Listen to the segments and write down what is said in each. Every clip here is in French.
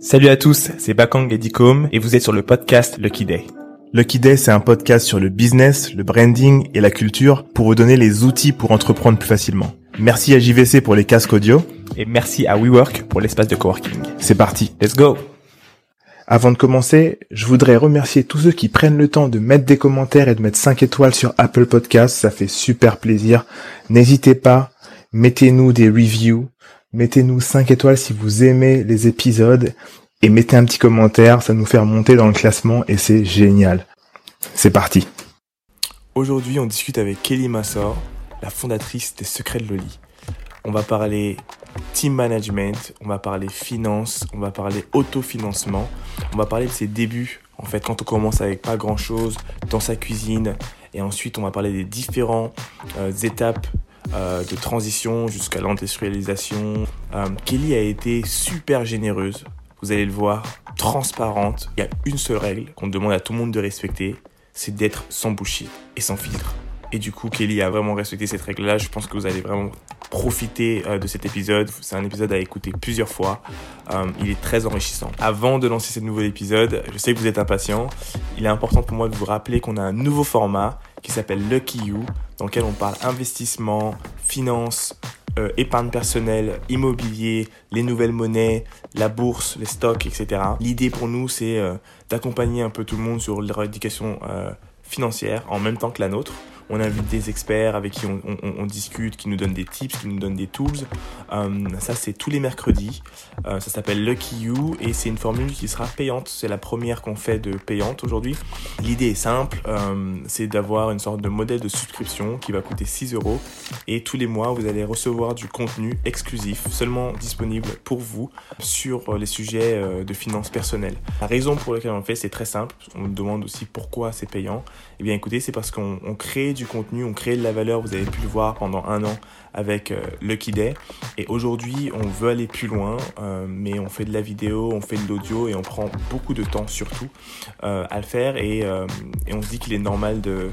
Salut à tous, c'est Bakang Edicom et vous êtes sur le podcast Lucky Day. Lucky Day, c'est un podcast sur le business, le branding et la culture pour vous donner les outils pour entreprendre plus facilement. Merci à JVC pour les casques audio et merci à WeWork pour l'espace de coworking. C'est parti, let's go Avant de commencer, je voudrais remercier tous ceux qui prennent le temps de mettre des commentaires et de mettre 5 étoiles sur Apple Podcasts, ça fait super plaisir. N'hésitez pas, mettez-nous des reviews, Mettez-nous 5 étoiles si vous aimez les épisodes et mettez un petit commentaire, ça nous fait remonter dans le classement et c'est génial. C'est parti. Aujourd'hui, on discute avec Kelly Massor, la fondatrice des Secrets de Loli. On va parler team management, on va parler finance, on va parler autofinancement, on va parler de ses débuts, en fait, quand on commence avec pas grand chose dans sa cuisine, et ensuite on va parler des différentes euh, étapes euh, de transition jusqu'à l'industrialisation. Euh, Kelly a été super généreuse, vous allez le voir, transparente. Il y a une seule règle qu'on demande à tout le monde de respecter, c'est d'être sans bullshit et sans filtre. Et du coup, Kelly a vraiment respecté cette règle-là. Je pense que vous allez vraiment profiter euh, de cet épisode. C'est un épisode à écouter plusieurs fois. Euh, il est très enrichissant. Avant de lancer ce nouvel épisode, je sais que vous êtes impatient. Il est important pour moi de vous rappeler qu'on a un nouveau format qui s'appelle Lucky You, dans lequel on parle investissement, finance, euh, épargne personnelle, immobilier, les nouvelles monnaies, la bourse, les stocks, etc. L'idée pour nous, c'est d'accompagner un peu tout le monde sur leur financière en même temps que la nôtre on invite des experts avec qui on, discute, qui nous donnent des tips, qui nous donnent des tools. Euh, ça, c'est tous les mercredis. Euh, ça s'appelle Lucky You et c'est une formule qui sera payante. C'est la première qu'on fait de payante aujourd'hui. L'idée est simple, euh, c'est d'avoir une sorte de modèle de subscription qui va coûter 6 euros et tous les mois, vous allez recevoir du contenu exclusif, seulement disponible pour vous sur les sujets de finances personnelles. La raison pour laquelle on le fait, c'est très simple. On me demande aussi pourquoi c'est payant. Eh bien, écoutez, c'est parce qu'on crée du contenu, on crée de la valeur, vous avez pu le voir pendant un an avec euh, Lucky Day. Et aujourd'hui, on veut aller plus loin, euh, mais on fait de la vidéo, on fait de l'audio et on prend beaucoup de temps surtout euh, à le faire. Et, on se dit qu'il est normal de,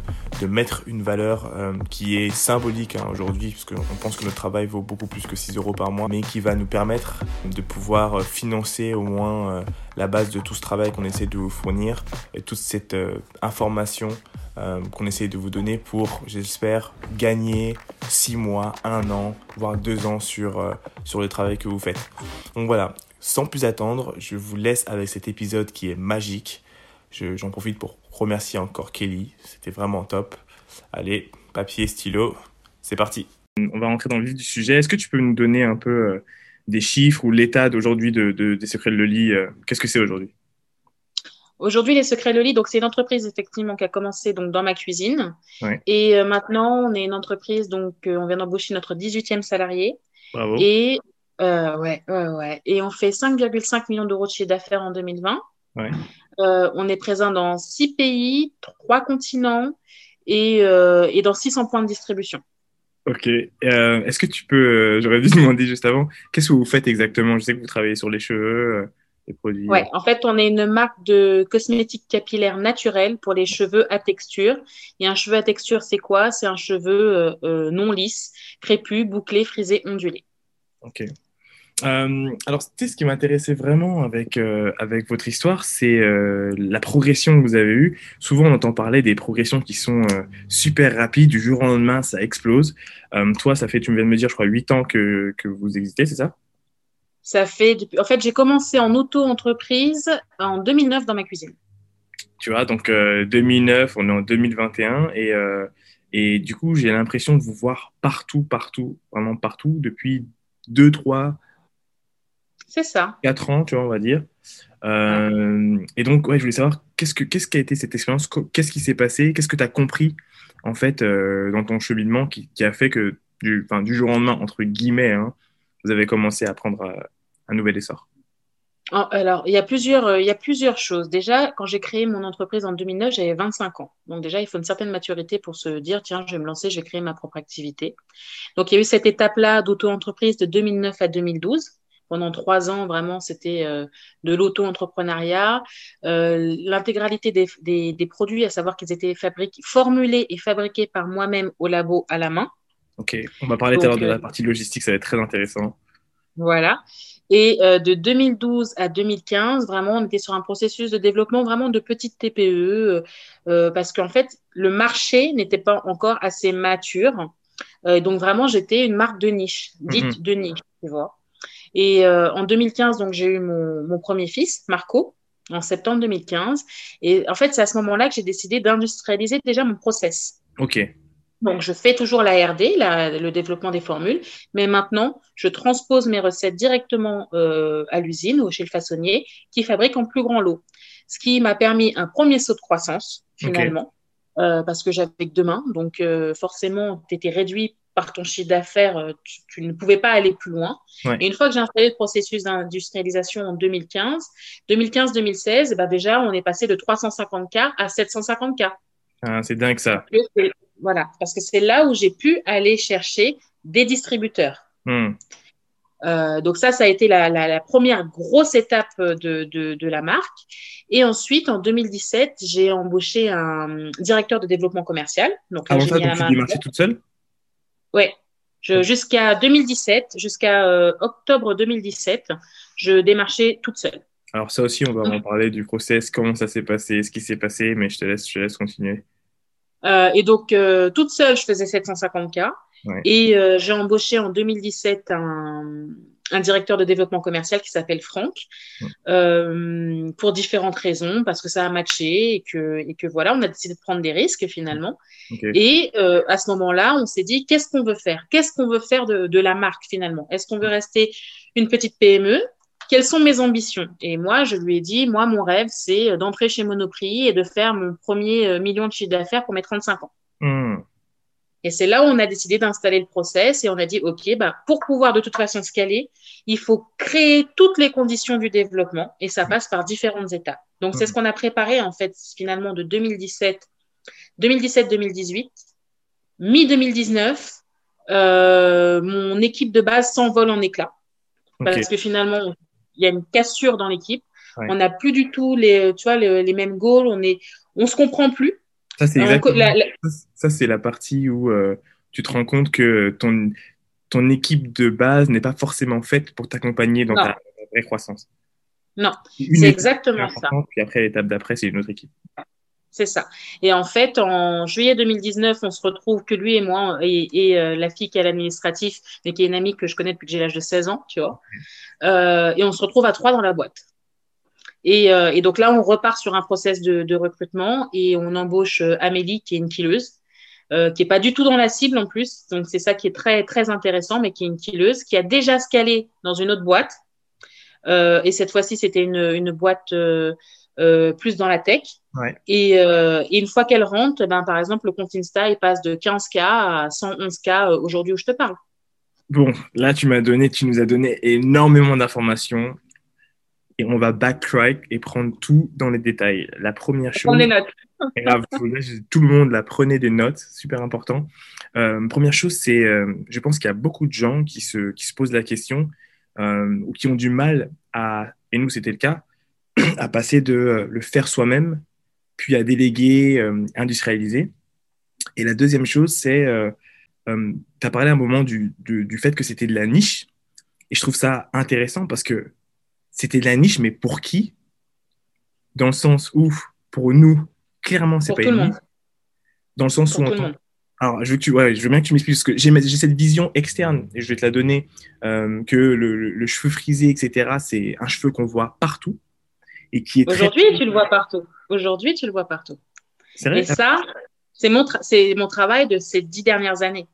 mettre une valeur qui est symbolique hein, aujourd'hui, parce qu'on pense que notre travail vaut beaucoup plus que 6 euros par mois, mais qui va nous permettre de pouvoir financer au moins la base de tout ce travail qu'on essaie de vous fournir et toute cette information qu'on essaye de vous donner pour, j'espère, gagner 6 mois, 1 an, voire 2 ans sur, euh, sur le travail que vous faites. Donc voilà, sans plus attendre, je vous laisse avec cet épisode qui est magique. J'en profite pour remercier encore Kelly, c'était vraiment top. Allez, papier, stylo, c'est parti. On va rentrer dans le vif du sujet. Est-ce que tu peux nous donner un peu euh, des chiffres ou l'état d'aujourd'hui de, des secrets de Loli Qu'est-ce que c'est aujourd'hui? Aujourd'hui, les Secrets Loli, donc c'est une entreprise effectivement qui a commencé donc dans ma cuisine. Et euh, maintenant, on est une entreprise donc euh, on vient d'embaucher notre 18e salarié. Bravo. Et euh, ouais, ouais, ouais. Et on fait 5,5 millions d'euros de chiffre d'affaires en 2020. Ouais. on est présent dans six pays, trois continents et, et dans 600 points de distribution. Ok. Est-ce que tu peux, j'aurais dû demander juste avant, qu'est-ce que vous faites exactement? Je sais que vous travaillez sur les cheveux produits Ouais, en fait, on est une marque de cosmétiques capillaires naturels pour les cheveux à texture. Et un cheveu à texture, c'est quoi? C'est un cheveu euh, euh, non lisse, crépus, bouclé, frisé, ondulé. Ok. Euh, alors, tu sais, ce qui m'intéressait vraiment avec, avec votre histoire, c'est la progression que vous avez eue. Souvent, on entend parler des progressions qui sont super rapides, du jour au lendemain, ça explose. toi, ça fait, tu viens de me dire, je crois, 8 ans que, que vous existez, c'est ça? Ça fait En fait, j'ai commencé en auto-entreprise en 2009 dans ma cuisine. Tu vois, donc 2009, euh, on est en 2021 et, euh, et du coup, j'ai l'impression de vous voir partout, partout, vraiment partout depuis 2, 3, c'est ça. 4 ans, tu vois, on va dire. Euh, et donc, ouais, je voulais savoir qu'est-ce, que, qu'est-ce qui a été cette expérience, qu'est-ce qui s'est passé, qu'est-ce que tu as compris en fait dans ton cheminement qui, qui, a fait que du, du jour au lendemain, entre guillemets, hein, vous avez commencé à prendre un nouvel essor oh, alors, il y, a plusieurs, euh, il y a plusieurs choses. Déjà, quand j'ai créé mon entreprise en 2009, j'avais 25 ans. Donc déjà, il faut une certaine maturité pour se dire, tiens, je vais me lancer, je vais créer ma propre activité. Donc, il y a eu cette étape-là d'auto-entreprise de 2009 à 2012 pendant trois ans, vraiment, c'était de l'auto-entrepreneuriat. L'intégralité des, des, des, produits, à savoir qu'ils étaient fabriqués, formulés et fabriqués par moi-même au labo à la main. Ok, on va parler tout à l'heure de la partie logistique, ça va être très intéressant. Voilà. Et euh, de 2012 à 2015, vraiment, on était sur un processus de développement vraiment de petites TPE, euh, euh, parce qu'en fait, le marché n'était pas encore assez mature. donc vraiment, j'étais une marque de niche, dite mhm. de niche, tu vois. Et en 2015, donc j'ai eu mon, mon, premier fils, Marco, en septembre 2015. Et en fait, c'est à ce moment-là que j'ai décidé d'industrialiser déjà mon process. Ok. Donc, je fais toujours la RD, le développement des formules, mais maintenant, je transpose mes recettes directement euh, à l'usine ou chez le façonnier qui fabrique en plus grand lot. Ce qui m'a permis un premier saut de croissance, finalement, euh, parce que j'avais que deux mains. Donc, euh, forcément, tu étais réduit par ton chiffre d'affaires, tu, ne pouvais pas aller plus loin. Et une fois que j'ai installé le processus d'industrialisation en 2015, 2015-2016, bah déjà, on est passé de 350K à 750K. Ah, c'est dingue ça. Voilà, parce que c'est là où j'ai pu aller chercher des distributeurs. Hmm. Euh, donc ça, ça a été la, première grosse étape de, de, la marque. Et ensuite, en 2017, j'ai embauché un directeur de développement commercial. Donc, Avant ça, donc tu démarchais toute seule? Oui. Jusqu'à 2017, jusqu'à euh, octobre 2017, je démarchais toute seule. Alors ça aussi, on va en parler du process, comment ça s'est passé, ce qui s'est passé, mais je te laisse, je te laisse continuer. Euh, et donc, euh, toute seule, je faisais 750K. Et euh, j'ai embauché en 2017 un, un, directeur de développement commercial qui s'appelle Franck, euh, pour différentes raisons, parce que ça a matché et que, et que voilà, on a décidé de prendre des risques finalement. Et euh, à ce moment-là, on s'est dit, qu'est-ce qu'on veut faire? Qu'est-ce qu'on veut faire de, de la marque finalement? Est-ce qu'on veut rester une petite PME quelles sont mes ambitions? Et moi, je lui ai dit, moi, mon rêve, c'est d'entrer chez Monoprix et de faire mon premier euh, million de chiffre d'affaires pour mes 35 ans. Hmm. Et c'est là où on a décidé d'installer le process et on a dit, OK, bah, pour pouvoir de toute façon scaler, il faut créer toutes les conditions du développement et ça passe par différentes étapes. Donc, c'est ce hmm. qu'on a préparé, en fait, finalement, de 2017, 2017-2018. Mi-2019, euh, mon équipe de base s'envole en éclats. Parce que finalement, il y a une cassure dans l'équipe. On n'a plus du tout les, tu vois, les, mêmes goals. On est, on se comprend plus. Ça c'est la, ça c'est la partie où euh, tu te rends compte que ton ton équipe de base n'est pas forcément faite pour t'accompagner dans ta vraie croissance. Non, c'est exactement ça. Puis après l'étape d'après, c'est une autre équipe. C'est ça. Et en fait, en juillet 2019, on se retrouve que lui et moi et, euh, la fille qui est à l'administratif, mais qui est une amie que je connais depuis que j'ai l'âge de 16 ans, tu vois. Euh, et on se retrouve à trois dans la boîte. Et, euh, donc là, on repart sur un process de, recrutement et on embauche Amélie, qui est une killeuse, qui est pas du tout dans la cible en plus. Donc c'est ça qui est très très intéressant, mais qui est une killeuse, qui a déjà scalé dans une autre boîte. et cette fois-ci, c'était une boîte euh, plus dans la tech. Et, euh, et, une fois qu'elle rentre, ben, par exemple, le compte Insta, il passe de 15K à 111K euh, aujourd'hui où je te parle. Bon, là, tu m'as donné, tu nous as donné énormément d'informations et on va backtrack et prendre tout dans les détails. La première chose. des notes. tout le monde la prenait des notes, super important. Euh, première chose, c'est, je pense qu'il y a beaucoup de gens qui se, qui se posent la question ou qui ont du mal à, et nous c'était le cas, à passer de euh, le faire soi-même, puis à déléguer, euh, industrialiser. Et la deuxième chose, c'est, euh, tu as parlé un moment du, du, fait que c'était de la niche. Et je trouve ça intéressant parce que c'était de la niche, mais pour qui? Dans le sens où, pour nous, clairement, c'est pas une niche. Dans le sens où, alors, je veux, tu, ouais, je veux bien que tu m'expliques, parce que j'ai cette vision externe, et je vais te la donner, que le, le, cheveu frisé, etc., c'est un cheveu qu'on voit partout. Aujourd'hui, tu le vois partout. Aujourd'hui, tu le vois partout. Et ça, c'est mon, mon travail de ces dix dernières années.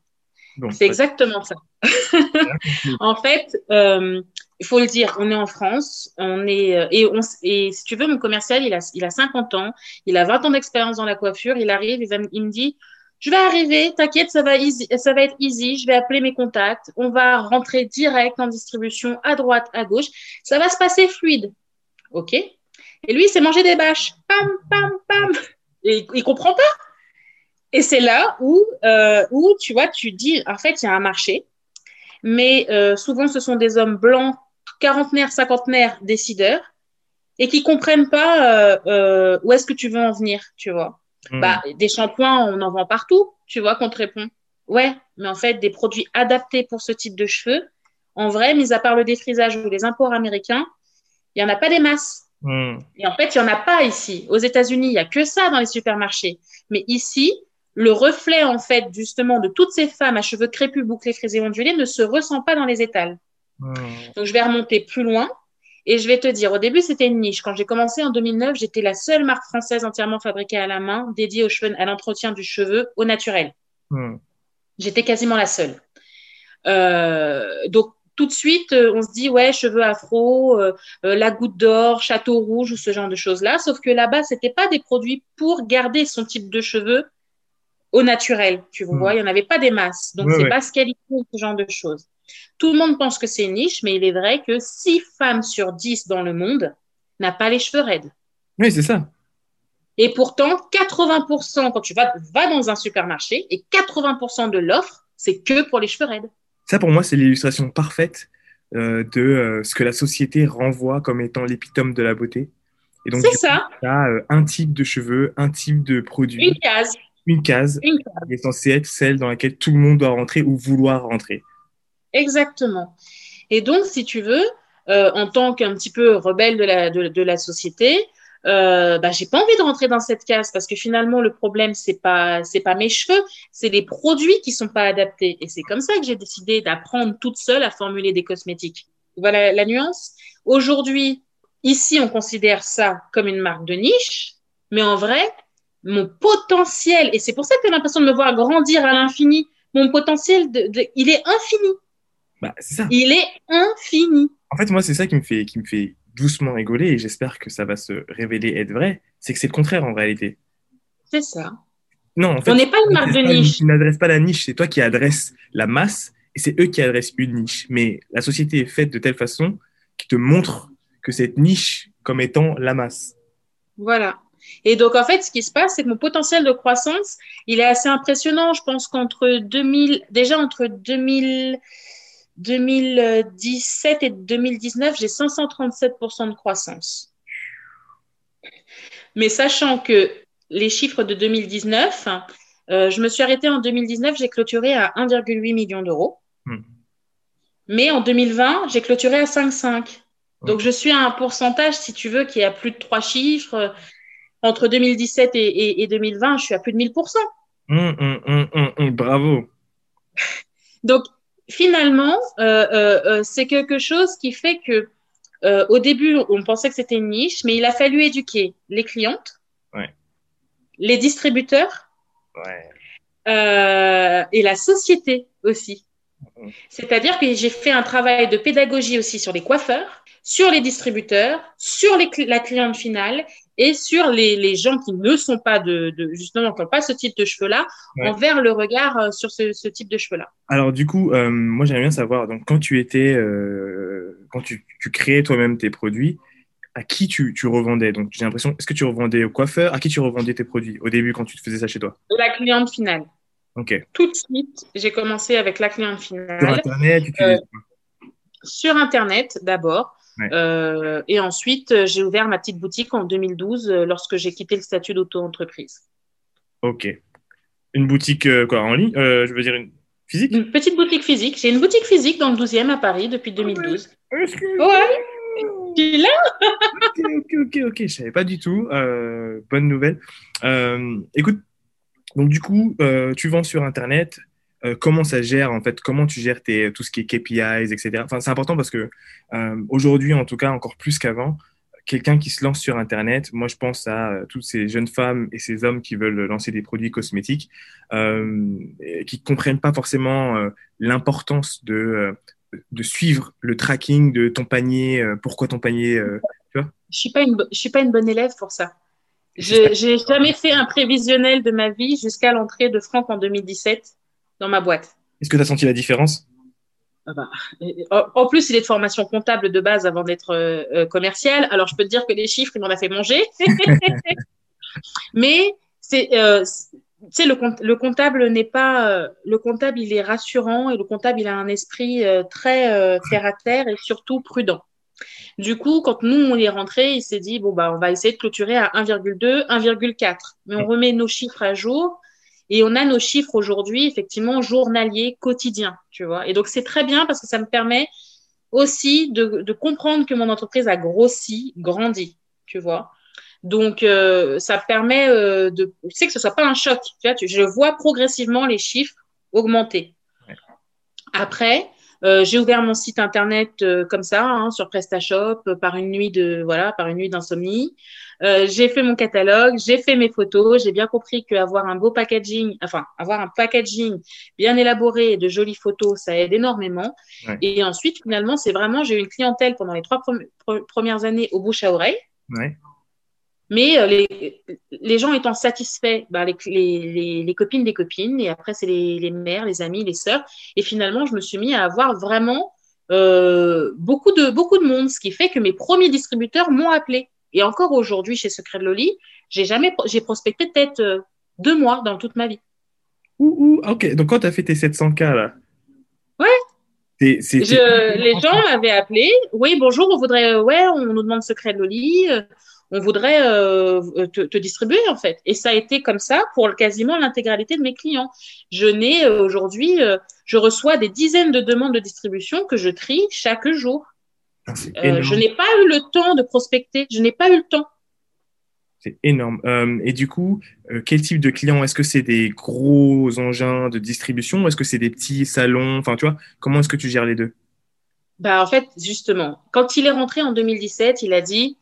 c'est exactement ça. en fait, euh, il faut le dire, on est en France, on est euh, et, on, et si tu veux, mon commercial, il a, il a 50 ans, il a 20 ans d'expérience dans la coiffure, il arrive, il, me dit, je vais arriver, t'inquiète, ça va ça va être easy, je vais appeler mes contacts, on va rentrer direct en distribution à droite, à gauche, ça va se passer fluide. OK et lui, il s'est mangé des bâches. Pam, pam, pam. Et il comprend pas. Et c'est là où, euh, où, tu vois, tu dis, en fait, il y a un marché. Mais euh, souvent, ce sont des hommes blancs quarantenaires, cinquantenaires décideurs et qui comprennent pas où est-ce que tu veux en venir, tu vois. Hmm. Bah, des shampoings, on en vend partout, tu vois, qu'on te répond. Ouais, mais en fait, des produits adaptés pour ce type de cheveux, en vrai, mis à part le défrisage ou les imports américains, il n'y en a pas des masses. Hmm. Et en fait, il n'y en a pas ici. Aux États-Unis, il n'y a que ça dans les supermarchés. Mais ici, le reflet, en fait, justement, de toutes ces femmes à cheveux crépus, bouclés, frisés, ondulés ne se ressent pas dans les étals. Hmm. Donc, je vais remonter plus loin. Et je vais te dire, au début, c'était une niche. Quand j'ai commencé en 2009, j'étais la seule marque française entièrement fabriquée à la main, dédiée aux cheveux, à l'entretien du cheveu au naturel. Hmm. J'étais quasiment la seule. Euh, donc, tout de suite, euh, on se dit, ouais, cheveux afro, euh, la goutte d'or, château rouge ou ce genre de choses-là. Sauf que là-bas, c'était pas des produits pour garder son type de cheveux au naturel. Tu hmm. vois, il n'y en avait pas des masses. Donc, c'est pas ce ou ce genre de choses. Tout le monde pense que c'est une niche, mais il est vrai que 6 femmes sur 10 dans le monde n'a pas les cheveux raides. Oui, c'est ça. Et pourtant, 80%, quand tu vas, dans un supermarché, et 80% de l'offre, c'est que pour les cheveux raides. Ça, pour moi, c'est l'illustration parfaite euh, de euh, ce que la société renvoie comme étant l'épitome de la beauté. C'est ça. Tu as euh, un type de cheveux, un type de produit. Une case. Une case, une case. qui est censée être celle dans laquelle tout le monde doit rentrer ou vouloir rentrer. Exactement. Et donc, si tu veux, euh, en tant qu'un petit peu rebelle de la, de, la société, euh, bah, j'ai pas envie de rentrer dans cette case parce que finalement le problème c'est pas c'est pas mes cheveux, c'est les produits qui sont pas adaptés et c'est comme ça que j'ai décidé d'apprendre toute seule à formuler des cosmétiques. Voilà la nuance. Aujourd'hui, ici on considère ça comme une marque de niche, mais en vrai, mon potentiel et c'est pour ça que tu as l'impression de me voir grandir à l'infini. Mon potentiel, de, il est infini. Bah, c'est ça. Il est infini. En fait, moi, c'est ça qui me fait, qui me fait doucement rigoler et j'espère que ça va se révéler être vrai. C'est que c'est le contraire en réalité. C'est ça. Non, en fait, on n'est pas une marque de niche. Tu n'adresses pas la niche, c'est toi qui adresses la masse et c'est eux qui adressent une niche. Mais la société est faite de telle façon qui te montre que cette niche comme étant la masse. Voilà. Et donc, en fait, ce qui se passe, c'est que mon potentiel de croissance, il est assez impressionnant. Je pense qu'entre 2000, déjà entre 2000, 2017 et 2019, j'ai 537% de croissance. Mais sachant que les chiffres de 2019, euh, je me suis arrêtée en 2019, j'ai clôturé à 1,8 million d'euros. Hmm. Mais en 2020, j'ai clôturé à 5,5. Donc, je suis à un pourcentage, si tu veux, qui est à plus de trois chiffres. Entre 2017 et, 2020, je suis à plus de 1000%. Hum, hum, hum, bravo. Donc, finalement, euh, euh, euh, c'est quelque chose qui fait que au début, on pensait que c'était une niche, mais il a fallu éduquer les clientes, les distributeurs et la société aussi. C'est-à-dire que j'ai fait un travail de pédagogie aussi sur les coiffeurs, sur les distributeurs, sur la cliente finale et sur les, gens qui ne sont pas de, justement qui n'ont pas ce type de cheveux-là, envers le regard euh, sur ce, type de cheveux-là. Alors du coup, euh, moi j'aimerais bien savoir, donc quand tu étais, euh, quand tu, créais toi-même tes produits, à qui tu, revendais? Donc j'ai l'impression, est-ce que tu revendais au coiffeur? À qui tu revendais tes produits au début quand tu faisais ça chez toi? La cliente finale. Ok. Tout de suite, j'ai commencé avec la cliente finale. Sur Internet, Sur Internet d'abord. Euh, et ensuite, euh, j'ai ouvert ma petite boutique en 2012 euh, lorsque j'ai quitté le statut d'auto-entreprise. Ok. Une boutique quoi en ligne Je veux dire une physique? Une petite boutique physique. J'ai une boutique physique dans le 12e à Paris depuis 2012. Ah ouais. ouais. Tu là? Ok, ok, ok, ok. Je savais pas du tout. bonne nouvelle. écoute, donc du coup, tu vends sur Internet. Euh, comment ça gère en fait, comment tu gères tes, tout ce qui est KPIs, etc. Enfin, c'est important parce que euh, aujourd'hui, en tout cas, encore plus qu'avant, quelqu'un qui se lance sur Internet, moi je pense à euh, toutes ces jeunes femmes et ces hommes qui veulent lancer des produits cosmétiques, euh, qui comprennent pas forcément l'importance de, de suivre le tracking de ton panier, pourquoi ton panier, tu vois Je suis pas une, je suis pas une bonne élève pour ça. J'ai jamais fait un prévisionnel de ma vie jusqu'à l'entrée de Franck en 2017 dans ma boîte. Est-ce que tu as senti la différence? Ah bah, en plus, il est de formation comptable de base avant d'être euh, euh, commercial. Alors, je peux te dire que les chiffres, il m'en a fait manger. Mais c'est, euh, tu sais, le, comptable n'est pas, le comptable, il est rassurant et le comptable, il a un esprit très terre à terre et surtout prudent. Du coup, quand nous, on est rentré, il s'est dit, bon, bah, on va essayer de clôturer à 1,2, 1,4. Mais on remet nos chiffres à jour et on a nos chiffres aujourd'hui, effectivement, journaliers, quotidiens, tu vois. Et donc, c'est très bien parce que ça me permet aussi de, de comprendre que mon entreprise a grossi, grandi, tu vois. Donc, euh, ça permet euh, de, tu sais, que ce soit pas un choc. Tu vois, je vois progressivement les chiffres augmenter. Après, euh, j'ai ouvert mon site internet comme ça, hein, sur PrestaShop, par une nuit de voilà, par une nuit d'insomnie. J'ai fait mon catalogue, j'ai fait mes photos. J'ai bien compris qu'avoir un beau packaging, enfin avoir un packaging bien élaboré et de jolies photos, ça aide énormément. Et ensuite, finalement, c'est vraiment, j'ai eu une clientèle pendant les trois premières années au bouche à oreille. Ouais. Mais euh, les, les, gens étant satisfaits, les, les, les, copines des copines, et après c'est les, mères, les amis, les sœurs. Et finalement, je me suis mis à avoir vraiment euh, beaucoup, de, beaucoup de monde, ce qui fait que mes premiers distributeurs m'ont appelé. Et encore aujourd'hui, chez Secret de Loli, j'ai jamais j'ai prospecté peut-être euh, deux mois dans toute ma vie. Ouh, ok. Donc quand tu as fait tes 700K là. Ouais. les gens m'avaient appelé. Oui, bonjour, on voudrait, ouais, on nous demande Secret de Loli on voudrait euh, te, distribuer en fait. Et ça a été comme ça pour quasiment l'intégralité de mes clients. Je n'ai euh, aujourd'hui, euh, je reçois des dizaines de demandes de distribution que je trie chaque jour. Ah, je n'ai pas eu le temps de prospecter, je n'ai pas eu le temps. C'est énorme. et du coup, quel type de clients? Est-ce que c'est des gros engins de distribution ou est-ce que c'est des petits salons? Enfin, tu vois, comment est-ce que tu gères les deux? Bah, En fait, justement, quand il est rentré en 2017, il a dit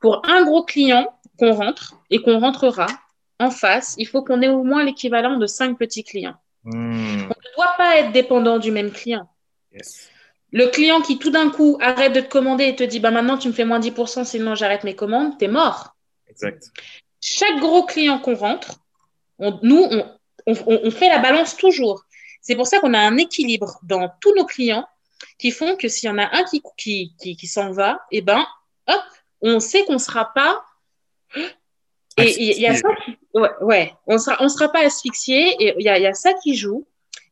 pour un gros client qu'on rentre et qu'on rentrera en face, il faut qu'on ait au moins l'équivalent de cinq petits clients. Hmm. On ne doit pas être dépendant du même client. Le client qui tout d'un coup arrête de te commander et te dit bah maintenant tu me fais moins 10%, sinon j'arrête mes commandes, t'es mort. Exact. Chaque gros client qu'on rentre, nous, on, fait la balance toujours. C'est pour ça qu'on a un équilibre dans tous nos clients qui font que s'il y en a un qui, qui, qui, s'en va, eh ben, hop, on sait qu'on ne sera pas. Et il y, a ça, ouais, on sera, on sera pas asphyxié et il y a, ça qui joue.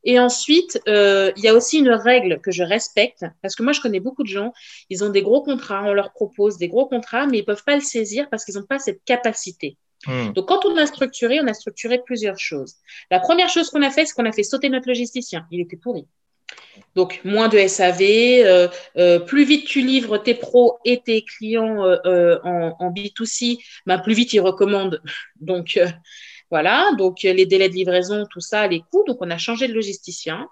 Et ensuite, euh, il y a aussi une règle que je respecte parce que moi, je connais beaucoup de gens. Ils ont des gros contrats, on leur propose des gros contrats, mais ils peuvent pas le saisir parce qu'ils n'ont pas cette capacité. Hmm. Donc, quand on a structuré, on a structuré plusieurs choses. La première chose qu'on a fait, c'est qu'on a fait sauter notre logisticien. Il était pourri. Donc, moins de SAV, euh, euh, plus vite tu livres tes pros et tes clients euh, en, B2C, ben, plus vite ils recommandent. Donc, voilà, donc les délais de livraison, tout ça, les coûts. Donc, on a changé de logisticien.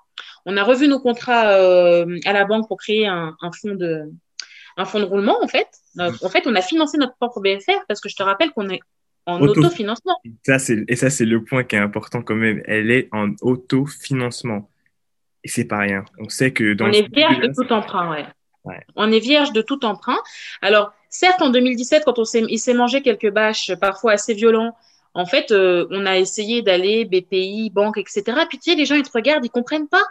On a revu nos contrats à la banque pour créer un, fonds de, un fonds de roulement, en fait. en fait, on a financé notre propre BFR parce que je te rappelle qu'on est en autofinancement. et ça, c'est le point qui est important quand même. Elle est en autofinancement. Et c'est pas rien. On sait que dans On est vierge de tout emprunt, ouais. On est vierge de tout emprunt. Alors, certes, en 2017, quand on s'est, il s'est mangé quelques bâches, parfois assez violents, en fait, euh, on a essayé d'aller BPI, banque, etc. Puis, tu sais, les gens, ils te regardent, ils comprennent pas.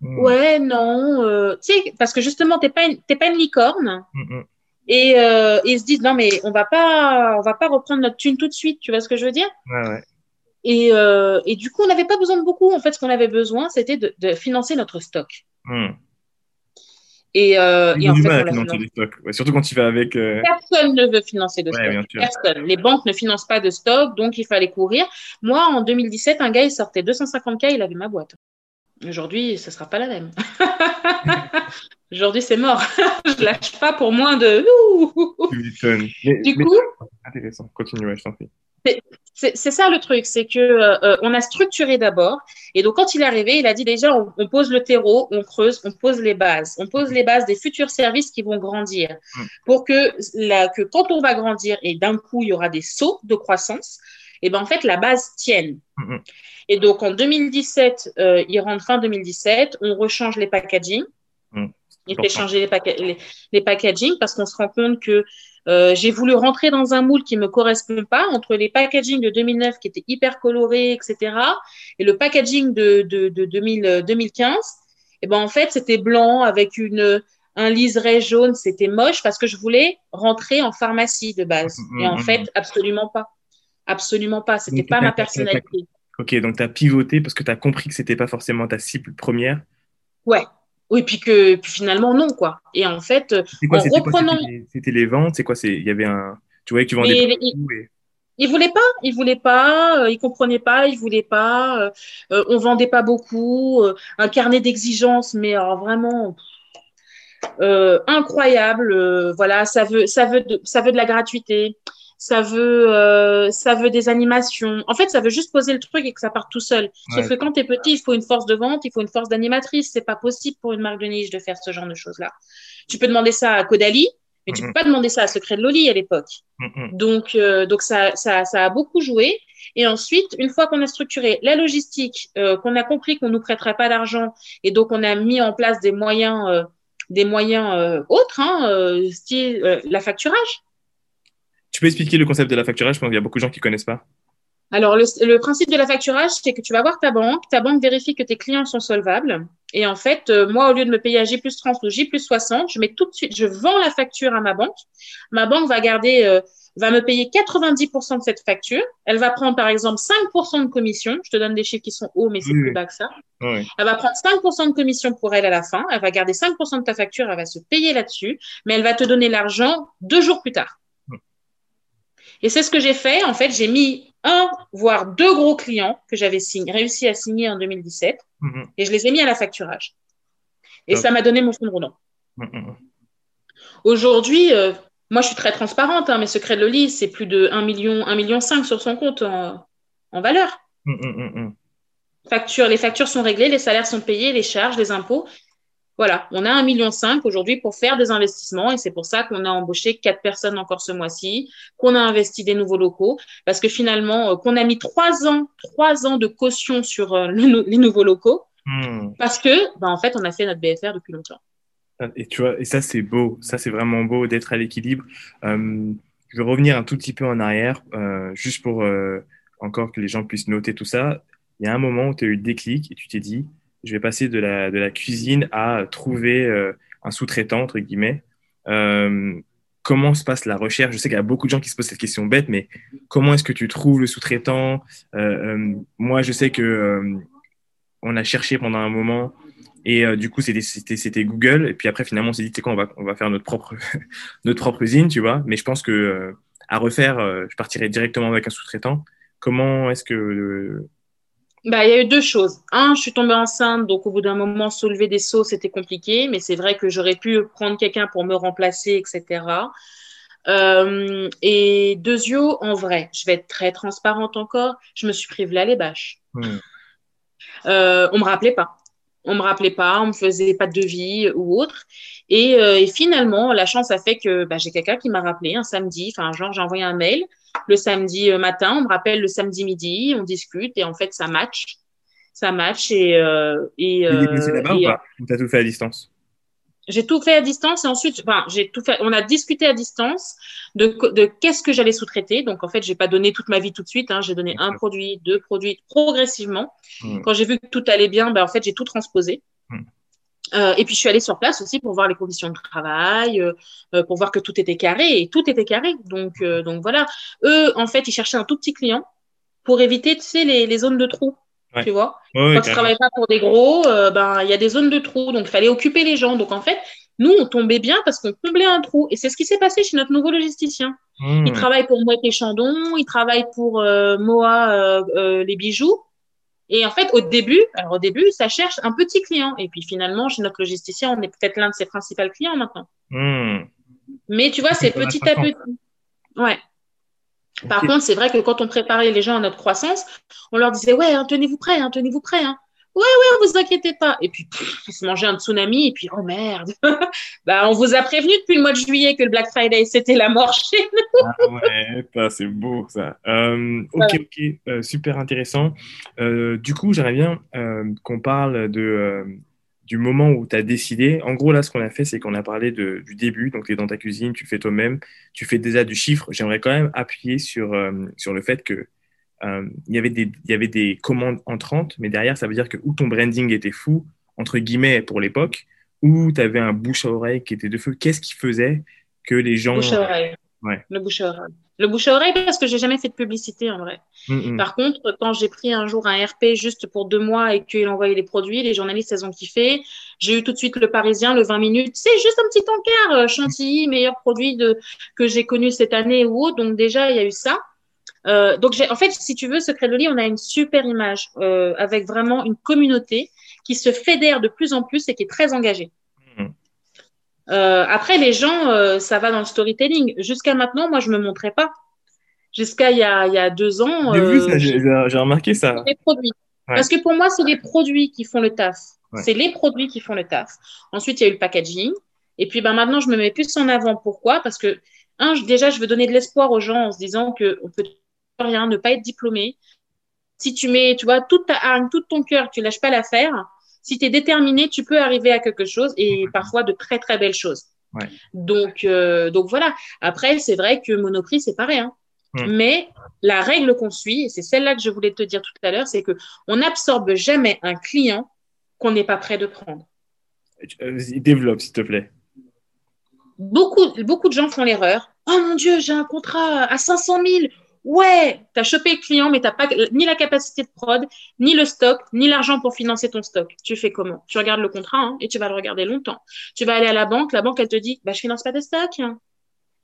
Hmm. Ouais, non. Euh, tu sais, parce que justement, t'es pas, une, pas une licorne. Hmm, hmm. Et euh, ils se disent, non, mais on va pas, on va pas reprendre notre thune tout de suite. Tu vois ce que je veux dire? Ouais, ouais. Et, et, du coup, on n'avait pas besoin de beaucoup. En fait, ce qu'on avait besoin, c'était de, de, financer notre stock. Et, euh, et en fait, à financer les stocks. surtout quand tu vas avec. Euh... Personne ne veut financer de stock. Personne. Les banques ne financent pas de stock, donc il fallait courir. Moi, en 2017, un gars, il sortait 250K, il avait ma boîte. Aujourd'hui, ce ne sera pas la même. Aujourd'hui, c'est mort. je lâche pas pour moins de. du coup. Intéressant. Continue, je t'en prie. C'est ça le truc, c'est que euh, on a structuré d'abord. Et donc, quand il est arrivé, il a dit déjà, on, pose le terreau, on creuse, on pose les bases. On pose les bases des futurs services qui vont grandir. Mm. Pour que, la, que quand on va grandir et d'un coup, il y aura des sauts de croissance, et ben en fait, la base tienne. Mm, mm. Et donc, en 2017, euh, il rentre fin 2017, on rechange les packaging. Il fait changer les, les, les packaging parce qu'on se rend compte que euh, j'ai voulu rentrer dans un moule qui me correspond pas entre les packaging de 2009 qui étaient hyper colorés, etc. et le packaging de, de, de 2000, 2015. Et ben en fait c'était blanc avec une un liseré jaune, c'était moche parce que je voulais rentrer en pharmacie de base. Mm, et en mm, fait absolument pas, absolument pas. C'était pas ma personnalité. Ok, donc tu as pivoté parce que tu as compris que c'était pas forcément ta cible première. Ouais, Oui, puis que puis finalement, non, quoi. Et en fait, quoi, en reprenant. C'était les ventes, c'est quoi? Il y avait un. Tu voyais que tu vendais. Et, et... Il voulait pas, il voulait pas, euh, il comprenait pas, il voulait pas. Euh, euh, on vendait pas beaucoup, un carnet d'exigences, mais alors vraiment incroyable. voilà, ça veut, ça veut, de, ça veut de la gratuité, ça veut, ça veut des animations. En fait, ça veut juste poser le truc et que ça parte tout seul. Sauf que quand tu es petit, il faut une force de vente, il faut une force d'animatrice. C'est pas possible pour une marque de niche de faire ce genre de choses là. Tu peux demander ça à Caudalie mais tu peux pas demander ça à Secret de Loli à l'époque. Donc, euh, donc ça, ça, ça, a beaucoup joué. Et ensuite, une fois qu'on a structuré la logistique, euh, qu'on a compris qu'on nous prêterait pas d'argent, et donc on a mis en place des moyens, euh, des moyens autres, hein, style la facturage. Tu peux expliquer le concept de la facturage Je pense qu'il y a beaucoup de gens qui connaissent pas. Alors, le, principe de la facturage, c'est que tu vas voir ta banque, ta banque vérifie que tes clients sont solvables. Et en fait, euh, moi, au lieu de me payer à J plus 30 ou J plus 60, je mets tout de suite, je vends la facture à ma banque. Ma banque va garder, euh, va me payer 90% de cette facture. Elle va prendre, par exemple, 5% de commission. Je te donne des chiffres qui sont hauts, mais c'est plus bas que ça. Elle va prendre 5% de commission pour elle à la fin. Elle va garder 5% de ta facture. Elle va se payer là-dessus. Mais elle va te donner l'argent deux jours plus tard. Et c'est ce que j'ai fait. En fait, j'ai mis un, voire deux gros clients que j'avais réussi à signer en 2017 mhm. et je les ai mis à la facturage. Et ça m'a donné mon fonds de mhm. Aujourd'hui, euh, moi, je suis très transparente, hein, mais Secret de Loli, c'est plus de 1 million, 1 million 5 sur son compte en, en valeur. Facture, les factures sont réglées, les salaires sont payés, les charges, les impôts. Voilà, on a un million aujourd'hui pour faire des investissements et c'est pour ça qu'on a embauché quatre personnes encore ce mois-ci, qu'on a investi des nouveaux locaux, parce que finalement, euh, qu'on a mis trois ans, trois ans de caution sur euh, les nouveaux locaux, hmm. parce que, ben, en fait, on a fait notre BFR depuis longtemps. Ah, et tu vois, et ça c'est beau, ça c'est vraiment beau d'être à l'équilibre. Euh, je vais revenir un tout petit peu en arrière, juste pour encore que les gens puissent noter tout ça. Il y a un moment où tu as eu le déclic et tu t'es dit, je vais passer de la, cuisine à trouver euh, un sous-traitant, entre guillemets. Euh, comment se passe la recherche? Je sais qu'il y a beaucoup de gens qui se posent cette question bête, mais comment est-ce que tu trouves le sous-traitant? Euh, Moi, je sais que on a cherché pendant un moment et du coup, c'était Google. Et puis après, finalement, on s'est dit, tu sais quoi, on va, on va faire notre propre, notre propre usine, tu vois. Mais je pense que à refaire, je partirais directement avec un sous-traitant. Comment est-ce que bah, il y a eu deux choses. Un, je suis tombée enceinte, donc au bout d'un moment, soulever des seaux, c'était compliqué, mais c'est vrai que j'aurais pu prendre quelqu'un pour me remplacer, etc. Euh, et deuxièmement, en vrai, je vais être très transparente encore, je me suis pris là les bâches. Hmm. Euh, on me rappelait pas. On me rappelait pas, on me faisait pas de devis ou autre. Et, euh, et finalement, la chance a fait que bah, j'ai quelqu'un qui m'a rappelé un samedi, enfin genre j'ai envoyé un mail le samedi euh, matin, on me rappelle le samedi midi, on discute et en fait ça match, ça match et euh, et. Euh, là-bas ou pas? Ou t'as tout fait à distance? J'ai tout fait à distance et ensuite, enfin, j'ai tout fait. On a discuté à distance de, de qu'est-ce que j'allais sous-traiter. Donc en fait, j'ai pas donné toute ma vie tout de suite. Hein. J'ai donné un produit, deux produits progressivement. Hmm. Quand j'ai vu que tout allait bien, ben en fait, j'ai tout transposé. Hmm. Euh, et puis je suis allée sur place aussi pour voir les conditions de travail, euh, euh, pour voir que tout était carré et tout était carré. Donc donc voilà. Eux en fait ils cherchaient un tout petit client pour éviter tu sais les, les zones de trous. Tu vois. Quand tu travailles pas pour des gros, ben il y a des zones de trous donc il fallait occuper les gens. Donc en fait nous on tombait bien parce qu'on comblait un trou et c'est ce qui s'est passé chez notre nouveau logisticien. Mmh. Il travaille pour Mouette et Chandon, il travaille pour Moa les bijoux. Et en fait, au début, alors au début, ça cherche un petit client. Et puis finalement, chez notre logisticien, on est peut-être l'un de ses principaux clients maintenant. Hmm. Mais tu vois, c'est petit à petit. Ouais. Par contre, c'est vrai que quand on préparait les gens à notre croissance, on leur disait ouais, hein, tenez-vous prêts, hein, tenez-vous prêts. Hein. Ouais, ouais, vous inquiétez pas. Et puis, ils se mangeaient un tsunami, et puis, oh merde. bah, on vous a prévenu depuis le mois de juillet que le Black Friday, c'était la mort chez nous. ah ouais, c'est beau, ça. Euh, ok, ok, euh, super intéressant. Euh, du coup, j'aimerais bien qu'on parle de, du moment où tu as décidé. En gros, là, ce qu'on a fait, c'est qu'on a parlé de, du début. Donc, tu es dans ta cuisine, tu fais toi-même, tu fais déjà du chiffre. J'aimerais quand même appuyer sur, sur le fait que euh, il, y avait des, il y avait des commandes entrantes, mais derrière, ça veut dire que où ton branding était fou, entre guillemets, pour l'époque, ou tu avais un bouche à oreille qui était de feu. Qu'est-ce qui faisait que les gens. Bouche à oreille. Ouais. Le bouche à oreille. Le bouche à oreille, parce que j'ai jamais fait de publicité en vrai. Mm, mm. Par contre, quand j'ai pris un jour un RP juste pour deux mois et qu'il envoyé les produits, les journalistes, elles ont kiffé. J'ai eu tout de suite le Parisien, le 20 minutes. C'est juste un petit encart, euh, Chantilly, meilleur produit de, que j'ai connu cette année ou autre. Donc déjà, il y a eu ça. Euh, donc en fait, si tu veux, Secret de lit, on a une super image euh, avec vraiment une communauté qui se fédère de plus en plus et qui est très engagée. Mm. Euh, après, les gens, euh, ça va dans le storytelling. Jusqu'à maintenant, moi, je me montrais pas. Jusqu'à il, y a, il y a deux ans. Euh, j'ai remarqué ça. Les produits. Parce que pour moi, c'est les produits qui font le taf. C'est les produits qui font le taf. Ensuite, il y a eu le packaging. Et puis, ben, maintenant, je me mets plus en avant. Pourquoi? Parce que, un, déjà, je veux donner de l'espoir aux gens en se disant qu'on peut rien, ne pas être diplômé. Si tu mets, tu vois, toute ta hargne, tout ton cœur, tu lâches pas l'affaire, si tu es déterminé, tu peux arriver à quelque chose et parfois de très très belles choses. Donc, euh, donc voilà. Après, c'est vrai que Monoprix, c'est pareil. Hein. Hmm. Mais la règle qu'on suit, et c'est celle-là que je voulais te dire tout à l'heure, c'est que on n'absorbe jamais un client qu'on n'est pas prêt de prendre. Euh, développe, s'il te plaît. Beaucoup, beaucoup de gens font l'erreur. Oh mon Dieu, j'ai un contrat à 500 000 Ouais, tu as chopé le client, mais tu n'as pas ni la capacité de prod, ni le stock, ni l'argent pour financer ton stock. Tu fais comment? Tu regardes le contrat hein, et tu vas le regarder longtemps. Tu vas aller à la banque, la banque, elle te dit, bah, je finance pas de stock.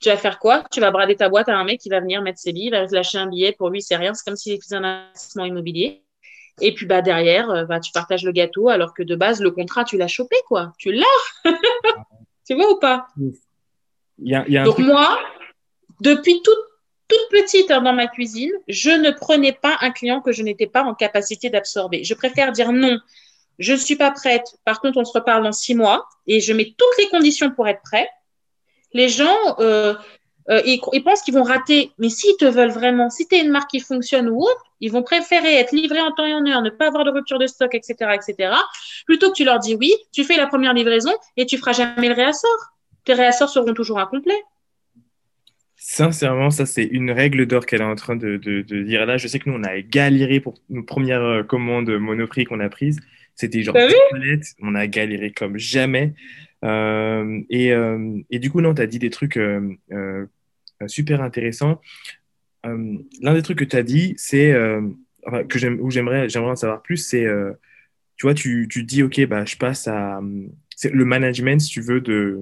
Tu vas faire quoi? Tu vas brader ta boîte à un mec qui va venir mettre ses billes, il va lâcher un billet, pour lui, c'est rien, c'est comme s'il faisait un investissement immobilier. Et puis bah derrière, euh, bah, tu partages le gâteau alors que de base, le contrat, tu l'as chopé, quoi. Tu l'as? Tu vois ou pas? Donc moi, depuis toute toute petite dans ma cuisine, je ne prenais pas un client que je n'étais pas en capacité d'absorber. Je préfère dire non, je ne suis pas prête. Par contre, on se reparle dans six mois et je mets toutes les conditions pour être prêt. Les gens, euh, euh, ils, pensent qu'ils vont rater, mais s'ils te veulent vraiment, si tu une marque qui fonctionne ou autre, ils vont préférer être livrés en temps et en heure, ne pas avoir de rupture de stock, etc., etc., plutôt que tu leur dis oui, tu fais la première livraison et tu feras jamais le réassort. Tes réassorts seront toujours incomplets. Sincèrement, ça, c'est une règle d'or qu'elle est en train de, dire là. Je sais que nous, on a galéré pour nos premières euh, commandes Monoprix qu'on a prises. C'était genre On a galéré comme jamais. Euh, euh, et, du coup, non, tu as dit des trucs super intéressants. L'un des trucs que tu as dit, c'est que j'aime, où j'aimerais, j'aimerais en savoir plus, c'est tu vois, tu, tu dis, OK, bah, je passe à le management, si tu veux, de,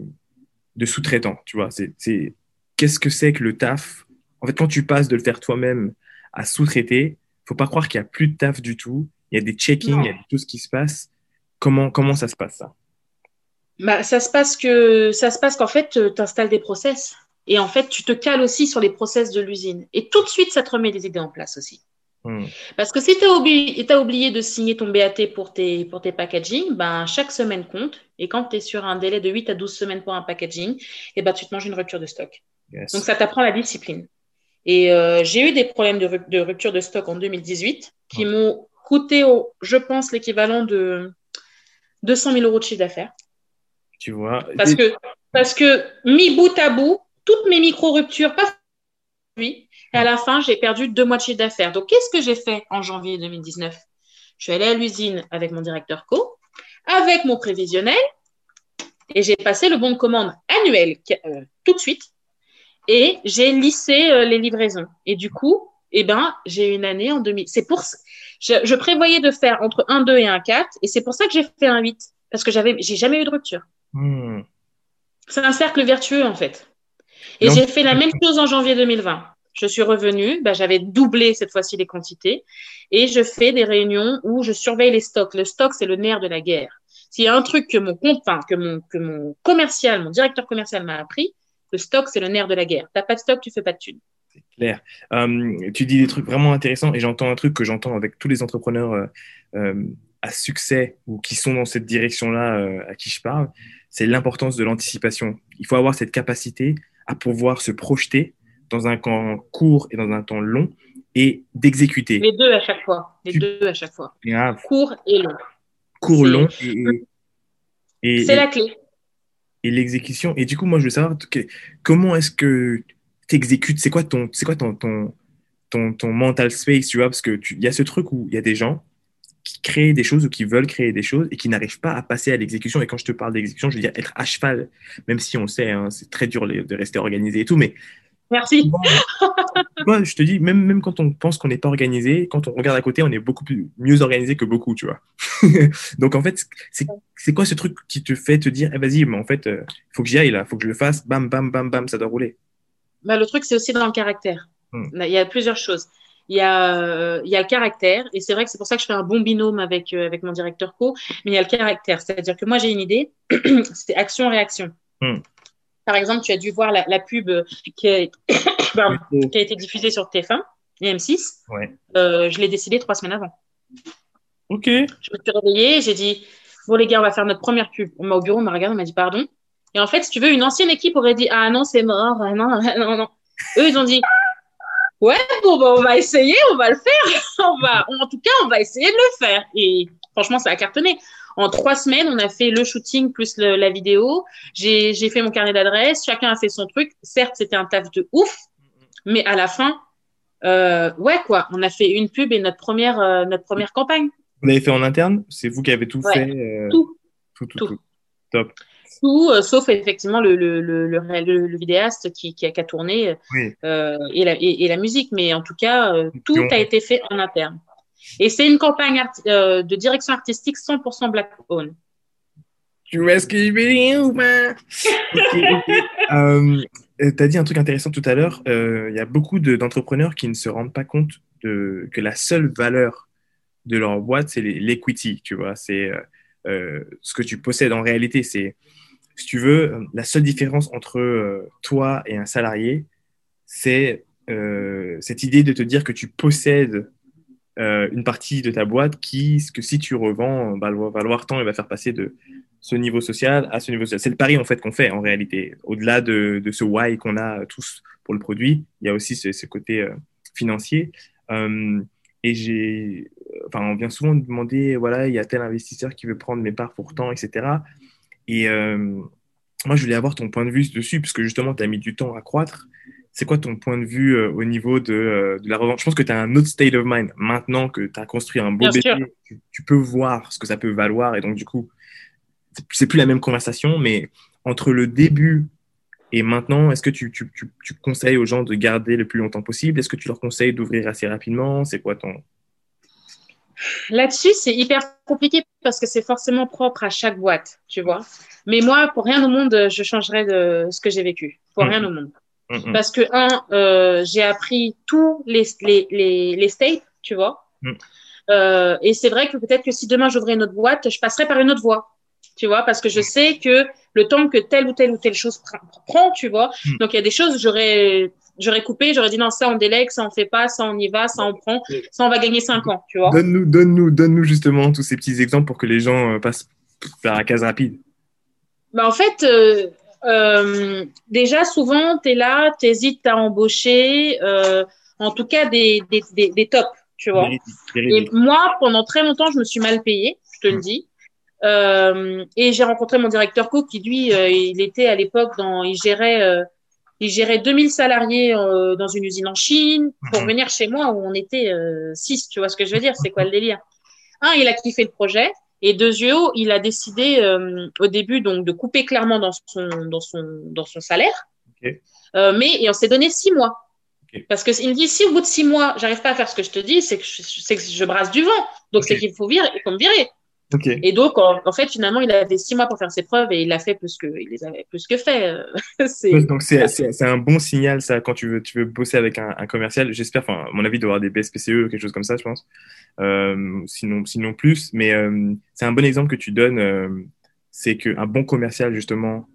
de sous-traitant. Tu vois, c'est qu'est-ce que c'est que le taf? En fait, quand tu passes de le faire toi-même à sous-traiter, faut pas croire qu'il y a plus de taf du tout. Il y a des checkings, il y a tout ce qui se passe. Comment, comment ça se passe ça? Bah, ça se passe que ça se passe qu'en fait, tu installes des process. Et en fait, tu te cales aussi sur les process de l'usine. Et tout de suite, ça te remet des idées en place aussi. Hmm. Parce que si tu as, oublié, as oublié de signer ton BAT pour tes, pour tes packaging, ben, chaque semaine compte. Et quand tu es sur un délai de 8 à 12 semaines pour un packaging, et eh ben, tu te manges une rupture de stock. Donc, ça t'apprend la discipline. Et euh, j'ai eu des problèmes de, rupture de stock en 2018 qui m'ont coûté, je pense, l'équivalent de 200 000 euros de chiffre d'affaires. Tu vois. Parce que, parce que, mis bout à bout, toutes mes micro-ruptures, pas oui, et à la fin, j'ai perdu deux mois de chiffre d'affaires. Donc, qu'est-ce que j'ai fait en janvier 2019 Je suis allée à l'usine avec mon directeur co, avec mon prévisionnel, et j'ai passé le bon de commande annuel euh, tout de suite et j'ai lissé euh, les livraisons. Et du coup, eh ben, j'ai une année en 2000. C'est pour je, prévoyais de faire entre un 2 et un 4 et c'est pour ça que j'ai fait un 8 parce que j'avais j'ai jamais eu de rupture. Hmm. C'est un cercle vertueux en fait. Et j'ai fait la même chose en janvier 2020. Je suis revenue, bah, j'avais doublé cette fois-ci les quantités et je fais des réunions où je surveille les stocks. Le stock, c'est le nerf de la guerre. S'il y a un truc que mon compte, que mon, que mon commercial, mon directeur commercial m'a appris, le stock, c'est le nerf de la guerre. T'as pas de stock, tu fais pas de thunes. C'est clair. Euh, tu dis des trucs vraiment intéressants et j'entends un truc que j'entends avec tous les entrepreneurs euh, euh, à succès ou qui sont dans cette direction-là à qui je parle. C'est l'importance de l'anticipation. Il faut avoir cette capacité à pouvoir se projeter dans un temps court et dans un temps long et d'exécuter. Les deux à chaque fois. Les deux à chaque fois. Court et long. Court, long et c'est la clé et l'exécution. Et du coup, moi, je veux savoir comment est-ce que tu exécutes, c'est quoi ton, c'est quoi ton, ton, ton, ton, mental space, tu vois, parce que il y a ce truc où il y a des gens qui créent des choses ou qui veulent créer des choses et qui n'arrivent pas à passer à l'exécution. Et quand je te parle d'exécution, je veux dire être à cheval, même si on sait, hein, c'est très dur de rester organisé et tout, mais Merci. moi, je te dis, même, même quand on pense qu'on n'est pas organisé, quand on regarde à côté, on est beaucoup plus, mieux organisé que beaucoup, tu vois. Donc, en fait, c'est quoi ce truc qui te fait te dire, eh, vas-y, mais en fait, il euh, faut que j'y aille là, faut que je le fasse, bam, bam, bam, bam, ça doit rouler. Bah, le truc, c'est aussi dans le caractère. Hmm. Il y a plusieurs choses. Il y, a, euh, il y a le caractère, et c'est vrai que c'est pour ça que je fais un bon binôme avec, euh, avec mon directeur co, mais il y a le caractère. C'est-à-dire que moi, j'ai une idée, c'est action-réaction. Hmm. Par exemple, tu as dû voir la, pub qui a, qui a, été diffusée sur TF1 et M6. Ouais. Euh, je l'ai décidé trois semaines avant. Ok. Je me suis réveillée, j'ai dit Bon, les gars, on va faire notre première pub. On m'a au bureau, on m'a regardé, on m'a dit Pardon. Et en fait, si tu veux, une ancienne équipe aurait dit Ah non, c'est mort, ah, non, non, non. Eux, ils ont dit Ouais, bon, bah, on va essayer, on va le faire. on va, en tout cas, on va essayer de le faire. Et franchement, ça a cartonné. En trois semaines, on a fait le shooting plus la vidéo. J'ai fait mon carnet d'adresses. Chacun a fait son truc. Certes, c'était un taf de ouf, mais à la fin, euh, ouais, quoi. On a fait une pub et notre première, euh, notre première campagne. Vous l'avez fait en interne? C'est vous qui avez tout fait euh, tout. Tout, tout. tout, Top. Tout, sauf effectivement le, le, le, le, vidéaste qui, qui, a, qui a tourné et, la, et, la musique. Mais en tout cas, tout a été fait en interne. Et c'est une campagne euh, de direction artistique 100% black owned. Tu vois ce que je veux dire ou pas? Euh, Tu as dit un truc intéressant tout à l'heure. Euh, il y a beaucoup d'entrepreneurs qui ne se rendent pas compte de, que la seule valeur de leur boîte, c'est l'equity. Tu vois, c'est ce que tu possèdes en réalité. C'est, si tu veux, la seule différence entre toi et un salarié, c'est cette idée de te dire que tu possèdes euh, une partie de ta boîte qui, que si tu revends, va valoir tant et va faire passer de ce niveau social à ce niveau social. C'est le pari en fait qu'on fait en réalité. Au-delà de, de, ce why qu'on a tous pour le produit, il y a aussi ce, côté euh, financier. Euh, et j'ai, enfin, on vient souvent demander, voilà, il y a tel investisseur qui veut prendre mes parts pour tant, etc. Et moi, je voulais avoir ton point de vue dessus, puisque justement, tu as mis du temps à croître c'est quoi ton point de vue euh, au niveau de, euh, de, la revente Je pense que tu as un autre state of mind maintenant que tu as construit un beau bébé. Tu, peux voir ce que ça peut valoir et donc du coup, c'est plus la même conversation, mais entre le début et maintenant, est-ce que tu, tu, tu, conseilles aux gens de garder le plus longtemps possible? Est-ce que tu leur conseilles d'ouvrir assez rapidement? C'est quoi ton... Là-dessus, c'est hyper compliqué parce que c'est forcément propre à chaque boîte, tu vois. Mais moi, pour rien au monde, je changerais de ce que j'ai vécu. Pour mmh. rien au monde. Mm, mm. Parce que, un, euh, j'ai appris tous les, les, les, les states, tu vois. Mm. Euh, et c'est vrai que peut-être que si demain j'ouvrais une autre boîte, je passerais par une autre voie, tu vois, parce que je sais que le temps que telle ou telle ou telle chose prend, tu vois. Donc, il y a des choses, j'aurais j'aurais coupé, j'aurais dit non, ça on délègue, ça on fait pas, ça on y va, ça on prend, ça on va gagner cinq ans, tu vois. Donne-nous, donne-nous, donne-nous justement tous ces petits exemples pour que les gens euh, passent par la case rapide. Bah, en fait, euh, euh, déjà, souvent, tu es là, tu hésites à embaucher, euh, en tout cas des, des, des, des tops, tu vois. Et moi, pendant très longtemps, je me suis mal payée, je te le dis. Euh, et j'ai rencontré mon directeur co qui, lui, euh, il était à l'époque dans, il gérait, euh, il gérait 2000 salariés dans une usine en Chine pour mhm. venir chez moi où on était 6, tu vois ce que je veux dire, c'est quoi le délire? Un, il a kiffé le projet. Et Dezio, il a décidé euh, au début donc de couper clairement dans son dans son dans son salaire. Euh, mais et on s'est donné six mois. Parce que il me dit si au bout de six mois j'arrive pas à faire ce que je te dis, c'est que que je brasse du vent. Donc c'est qu'il faut virer, il faut me virer. Et donc, en, fait, finalement, il avait six mois pour faire ses preuves et il a fait plus que, il les avait plus que fait. donc, c'est un bon signal, ça, quand tu veux, tu veux bosser avec un, un commercial. J'espère, enfin, à mon avis, d'avoir des BSPCE ou quelque chose comme ça, je pense. Euh, sinon, sinon plus. Mais euh, c'est un bon exemple que tu donnes. Euh, c'est qu'un bon commercial, justement,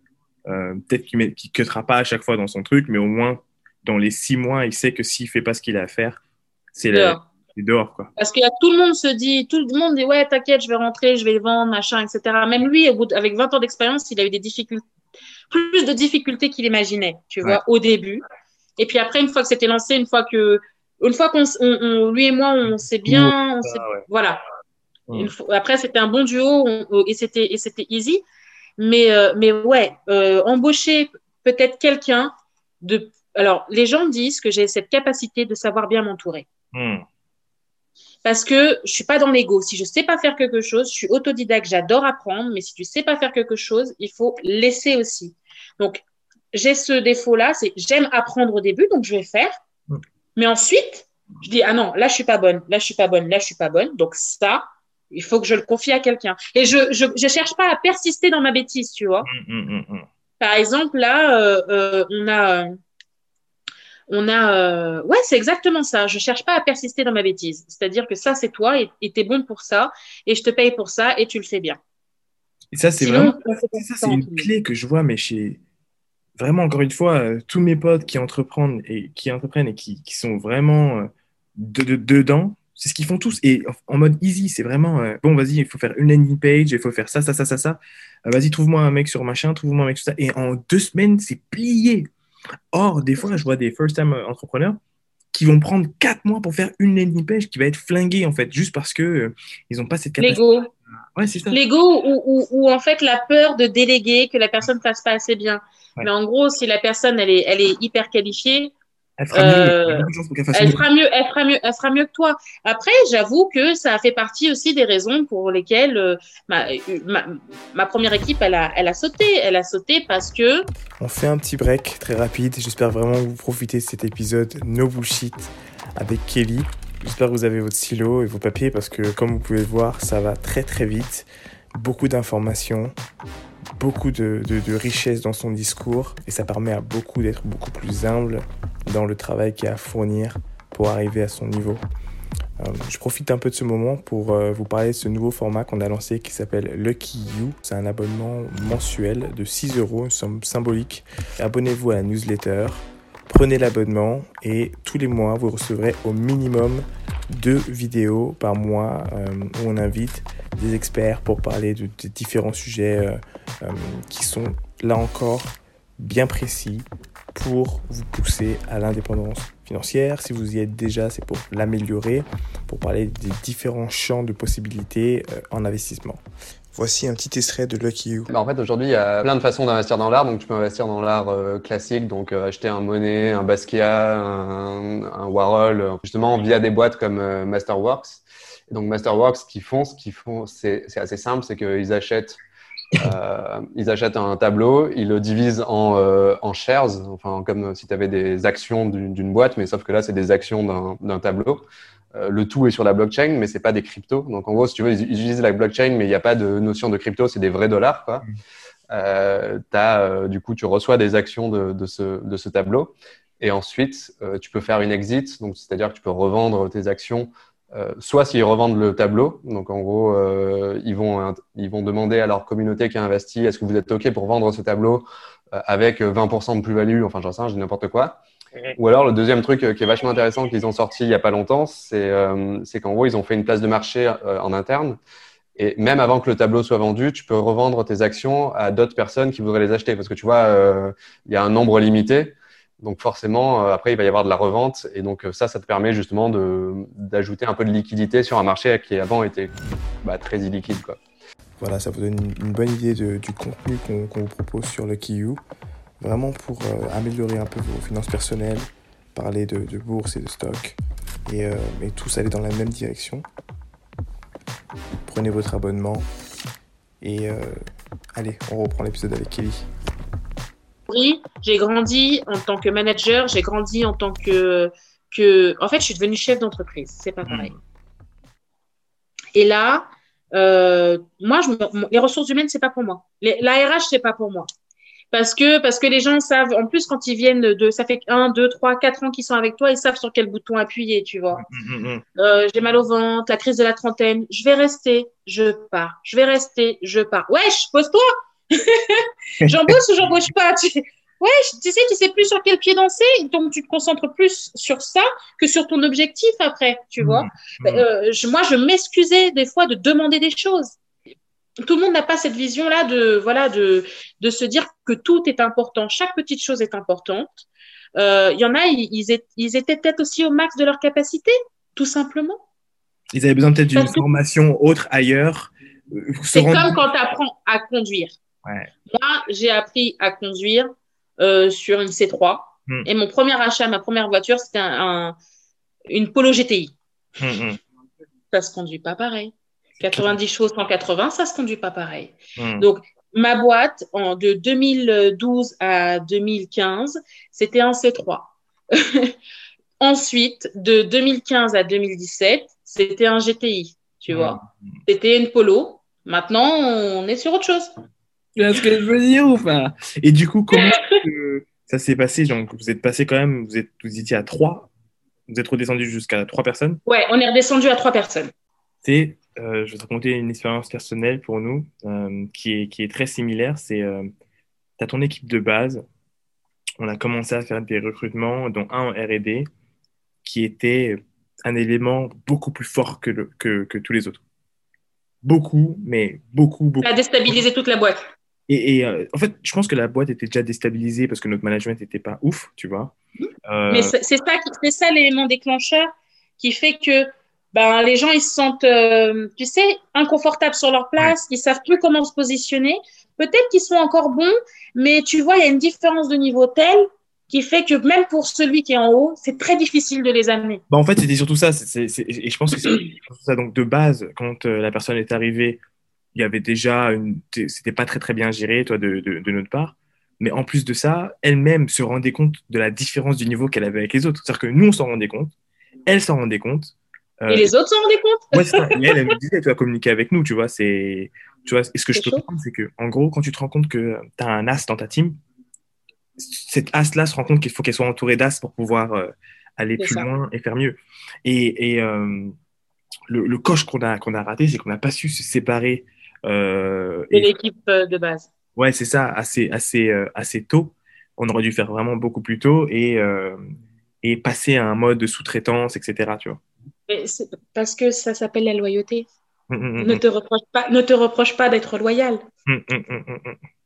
euh, peut-être qu'il ne cuttera pas à chaque fois dans son truc, mais au moins, dans les six mois, il sait que s'il fait pas ce qu'il a à faire, c'est la dehors, quoi. Parce que tout le monde se dit, tout le monde dit, ouais, t'inquiète, je vais rentrer, je vais vendre, machin, etc. Même lui, avec 20 ans d'expérience, il a eu des difficultés, plus de difficultés qu'il imaginait, tu vois, au début. Et puis après, une fois que c'était lancé, une fois que, une fois qu'on, on, lui et moi, on s'est bien, on voilà. après, c'était un bon duo et c'était, et c'était easy. Mais, euh, mais ouais, euh, embaucher peut-être quelqu'un de, alors, les gens disent que j'ai cette capacité de savoir bien m'entourer. Hmm parce que je suis pas dans l'ego. Si je sais pas faire quelque chose, je suis autodidacte, j'adore apprendre, mais si tu sais pas faire quelque chose, il faut laisser aussi. Donc, j'ai ce défaut-là, c'est j'aime apprendre au début, donc je vais faire. Mm. Mais ensuite, je dis, ah non, là, je suis pas bonne, là, je suis pas bonne, là, je suis pas bonne. Donc ça, il faut que je le confie à quelqu'un. Et je, je, je, cherche pas à persister dans ma bêtise, tu vois. Mm, Par exemple, là, euh, euh, on a, on a, euh, ouais, c'est exactement ça. Je cherche pas à persister dans ma bêtise. C'est-à-dire que ça, c'est toi et tu es bon pour ça et je te paye pour ça et tu le fais bien. Et ça, c'est vraiment, ça, c'est une clé que je vois, mais chez, vraiment, encore une fois, euh, tous mes potes qui entreprennent et qui, entreprennent et qui, qui sont vraiment euh, de, dedans, c'est ce qu'ils font tous. Et en mode easy, c'est vraiment, euh, bon, vas-y, il faut faire une landing page, il faut faire ça, ça, ça, ça, ça. vas-y, trouve-moi un mec sur machin, trouve-moi un mec sur ça. Et en deux semaines, c'est plié. Or, des fois, je vois des first-time entrepreneurs qui vont prendre quatre mois pour faire une landing page qui va être flinguée, en fait, juste parce que ils n'ont pas cette capacité. L'ego. Ouais, c'est ça. L'ego ou, ou, ou, en fait la peur de déléguer, que la personne ne fasse pas assez bien. Mais en gros, si la personne elle est, elle est hyper qualifiée, elle fera, mieux, euh, elle fera mieux, elle fera mieux, elle fera mieux que toi. Après, j'avoue que ça a fait partie aussi des raisons pour lesquelles euh, ma, ma, ma, première équipe, elle a, elle a sauté. Elle a sauté parce que. On fait un petit break très rapide. J'espère vraiment que vous profitez de cet épisode No Bullshit avec Kelly. J'espère que vous avez votre stylo et vos papiers parce que, comme vous pouvez le voir, ça va très très vite. Beaucoup d'informations, beaucoup de, de, richesse dans son discours et ça permet à beaucoup d'être beaucoup plus humble dans le travail qu'il a à fournir pour arriver à son niveau. Euh, je profite un peu de ce moment pour euh, vous parler de ce nouveau format qu'on a lancé qui s'appelle Lucky You. C'est un abonnement mensuel de 6 euros, une somme symbolique. Abonnez-vous à la newsletter, prenez l'abonnement et tous les mois vous recevrez au minimum deux vidéos par mois euh, où on invite des experts pour parler de, différents sujets euh, euh, qui sont là encore bien précis pour vous pousser à l'indépendance financière. Si vous y êtes déjà, c'est pour l'améliorer, pour parler des différents champs de possibilités en investissement. Voici un petit extrait de Lucky You. Bah, en fait, aujourd'hui, il y a plein de façons d'investir dans l'art. Donc, tu peux investir dans l'art euh, classique, donc euh, acheter un Monet, un Basquiat, un, un Warhol, euh, justement via des boîtes comme Masterworks. Et donc, Masterworks, ce qu'ils font, ce qu'ils font, c'est assez simple, c'est qu'ils achètent, ils achètent un tableau, ils le divisent en, en shares, enfin comme si tu avais des actions d'une boîte, mais sauf que là, c'est des actions d'un tableau. Euh, le tout est sur la blockchain, mais c'est pas des cryptos. Donc en gros, si tu veux, ils utilisent la blockchain, mais il n'y a pas de notion de crypto, c'est des vrais dollars. Quoi. Mm. Euh, as, euh, du coup, tu reçois des actions de, de, ce, de ce, tableau. Et ensuite, euh, tu peux faire une exit, c'est-à-dire que tu peux revendre tes actions, soit s'ils revendent le tableau, donc en gros, ils, vont, ils vont demander à leur communauté qui a investi, est-ce que vous êtes OK pour vendre ce tableau avec 20% de plus-value, enfin j'en sais rien, je dis n'importe quoi. Ou alors le deuxième truc euh, qui est vachement intéressant qu'ils ont sorti il y a pas longtemps, c'est euh, qu'en gros ils ont fait une place de marché euh, en interne. Et même avant que le tableau soit vendu, tu peux revendre tes actions à d'autres personnes qui voudraient les acheter. Parce que tu vois, euh, il y a un nombre limité. Donc forcément, après, il va y avoir de la revente. Et donc ça, ça te permet justement d'ajouter un peu de liquidité sur un marché qui avant était bah, très illiquide. Quoi. Voilà, ça vous donne une, bonne idée du contenu qu'on vous propose sur Lucky You vraiment pour euh, améliorer un peu vos finances personnelles, parler de, bourse et de stock, et, euh, et, tous aller dans la même direction. Prenez votre abonnement et euh, allez, on reprend l'épisode avec Kelly. J'ai grandi en tant que manager, j'ai grandi en tant que, que... En fait, je suis devenue chef d'entreprise, c'est pas pareil. Et là, moi, je les ressources humaines, c'est pas pour moi. L'ARH, c'est pas pour moi. Parce que parce que les gens savent en plus quand ils viennent de ça fait un deux trois quatre ans qu'ils sont avec toi ils savent sur quel bouton appuyer tu vois. Mm, mm, mm, euh, j'ai mal au ventre la crise de la trentaine je vais rester je pars. Je vais rester je pars. Wesh pose-toi j'embauche ou j'embauche pas tu... ouais tu sais tu sais plus sur quel pied danser donc tu te concentres plus sur ça que sur ton objectif après tu vois euh, je, moi je m'excusais des fois de demander des choses tout le monde n'a pas cette vision-là de voilà de, de se dire que tout est important, chaque petite chose est importante. Il euh, y en a, ils, ils étaient peut-être aussi au max de leur capacité, tout simplement. Ils avaient besoin peut-être d'une formation autre ailleurs. Euh, C'est comme quand tu apprends à conduire. Moi, j'ai appris à conduire euh, sur une C3. Hmm. Et mon premier achat, ma première voiture, c'était un, une Polo GTI. Ça hmm, hmm. Ça se conduit pas pareil. 90 choses 180, ça se conduit pas pareil. Hmm. Donc, ma boîte, en, de 2012 à 2015, c'était un C3. Ensuite, de 2015 à 2017, c'était un GTI, tu vois. C'était une Polo. Maintenant, on est sur autre chose. Tu vois ce que je veux dire ou pas? Et du coup, comment ça s'est passé? Donc, vous êtes passé quand même, vous, êtes, vous étiez à trois. Vous êtes redescendu jusqu'à trois personnes Ouais, on est redescendu à trois personnes. C'est, euh, je vais te raconter une expérience personnelle pour nous euh, qui, est, qui est très similaire. C'est, euh, tu as ton équipe de base. On a commencé à faire des recrutements, dont un en R&D, qui était un élément beaucoup plus fort que, le, que, que tous les autres. Beaucoup, mais beaucoup, beaucoup. Ça a déstabilisé toute la boîte. Et, euh, en fait, je pense que la boîte était déjà déstabilisée parce que notre management n'était pas ouf, tu vois. Euh, mais c'est ça, c'est ça l'élément déclencheur qui fait que ben, les gens ils se sentent, euh, tu sais, inconfortables sur leur place, ils savent plus comment se positionner. Peut-être qu'ils sont encore bons, mais tu vois, il y a une différence de niveau telle qui fait que même pour celui qui est en haut, c'est très difficile de les amener. Bah en fait, c'était surtout ça. et je pense que c'est ça. Donc, de base, quand la personne est arrivée, il y avait déjà une, c'était pas très très bien géré, toi, de, de, notre part. Mais en plus de ça, elle-même se rendait compte de la différence du niveau qu'elle avait avec les autres. C'est-à-dire que nous, on s'en rendait compte, elle s'en rendait compte. Euh, et les autres s'en rendaient compte? Ouais, ça. Et elle, elle me disait, tu vas communiquer avec nous, tu vois. C'est, tu vois, et ce que je peux comprendre, c'est que, en gros, quand tu te rends compte que tu as un as dans ta team, cette as-là se rend compte qu'il faut qu'elle soit entourée d'as pour pouvoir euh, aller plus loin et faire mieux. Et, et euh, le, le coche qu'on a, qu'on a raté, c'est qu'on n'a pas su se séparer de l'équipe euh, de base. Ouais, c'est ça, assez, assez, euh, assez tôt. On aurait dû faire vraiment beaucoup plus tôt et, et passer à un mode de sous-traitance, etc. Tu vois. parce que ça s'appelle la loyauté. Hum, hum, hum, ne, te reproche pas, ne te reproche pas d'être loyal.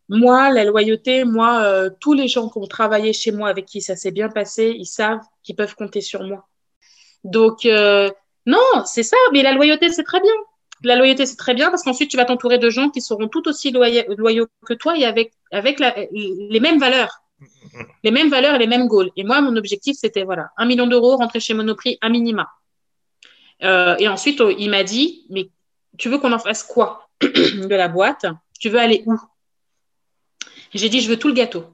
Moi, la loyauté, moi, tous les gens qui ont travaillé chez moi avec qui ça s'est bien passé, ils savent qu'ils peuvent compter sur moi. Donc, non, c'est ça, mais la loyauté, c'est très bien. La loyauté, c'est très bien parce qu'ensuite, tu vas t'entourer de gens qui seront tout aussi loyaux, que toi et avec, les mêmes valeurs. Les mêmes valeurs et les mêmes goals. Et moi, mon objectif, c'était voilà, un million d'euros, rentrer chez Monoprix, un minima. Euh, et ensuite, oh, il m'a dit, mais tu veux qu'on en fasse quoi de la boîte? Tu veux aller où? J'ai dit, je veux tout le gâteau.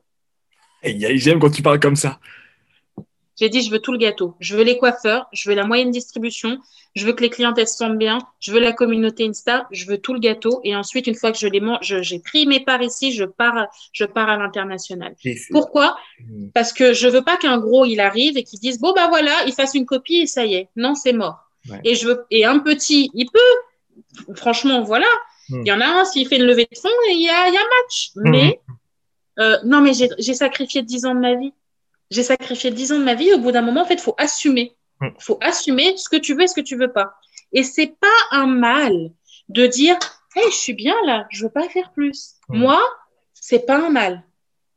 J'aime quand tu parles comme ça. J'ai dit, je veux tout le gâteau. Je veux les coiffeurs, je veux la moyenne distribution, je veux que les clientes, elles se sentent bien, je veux la communauté Insta, je veux tout le gâteau. Et ensuite, une fois que je les mange, j'ai pris mes parts ici, je pars, je pars à l'international. Pourquoi? Mmh. Parce que je veux pas qu'un gros, il arrive et qu'il dise, bon, bah voilà, il fasse une copie et ça y est. Non, c'est mort. Et je veux, et un petit, il peut. Franchement, voilà. Mmh. Il y en a un, s'il fait une levée de fonds, il y a, il y a match. Mmh. Mais, euh, non, mais j'ai sacrifié 10 ans de ma vie j'ai sacrifié 10 ans de ma vie. Au bout d'un moment, en fait, il faut assumer. Il mm. faut assumer ce que tu veux et ce que tu veux pas. Et c'est pas un mal de dire, hey, je suis bien là, je veux pas faire plus. Mm. Moi, c'est pas un mal.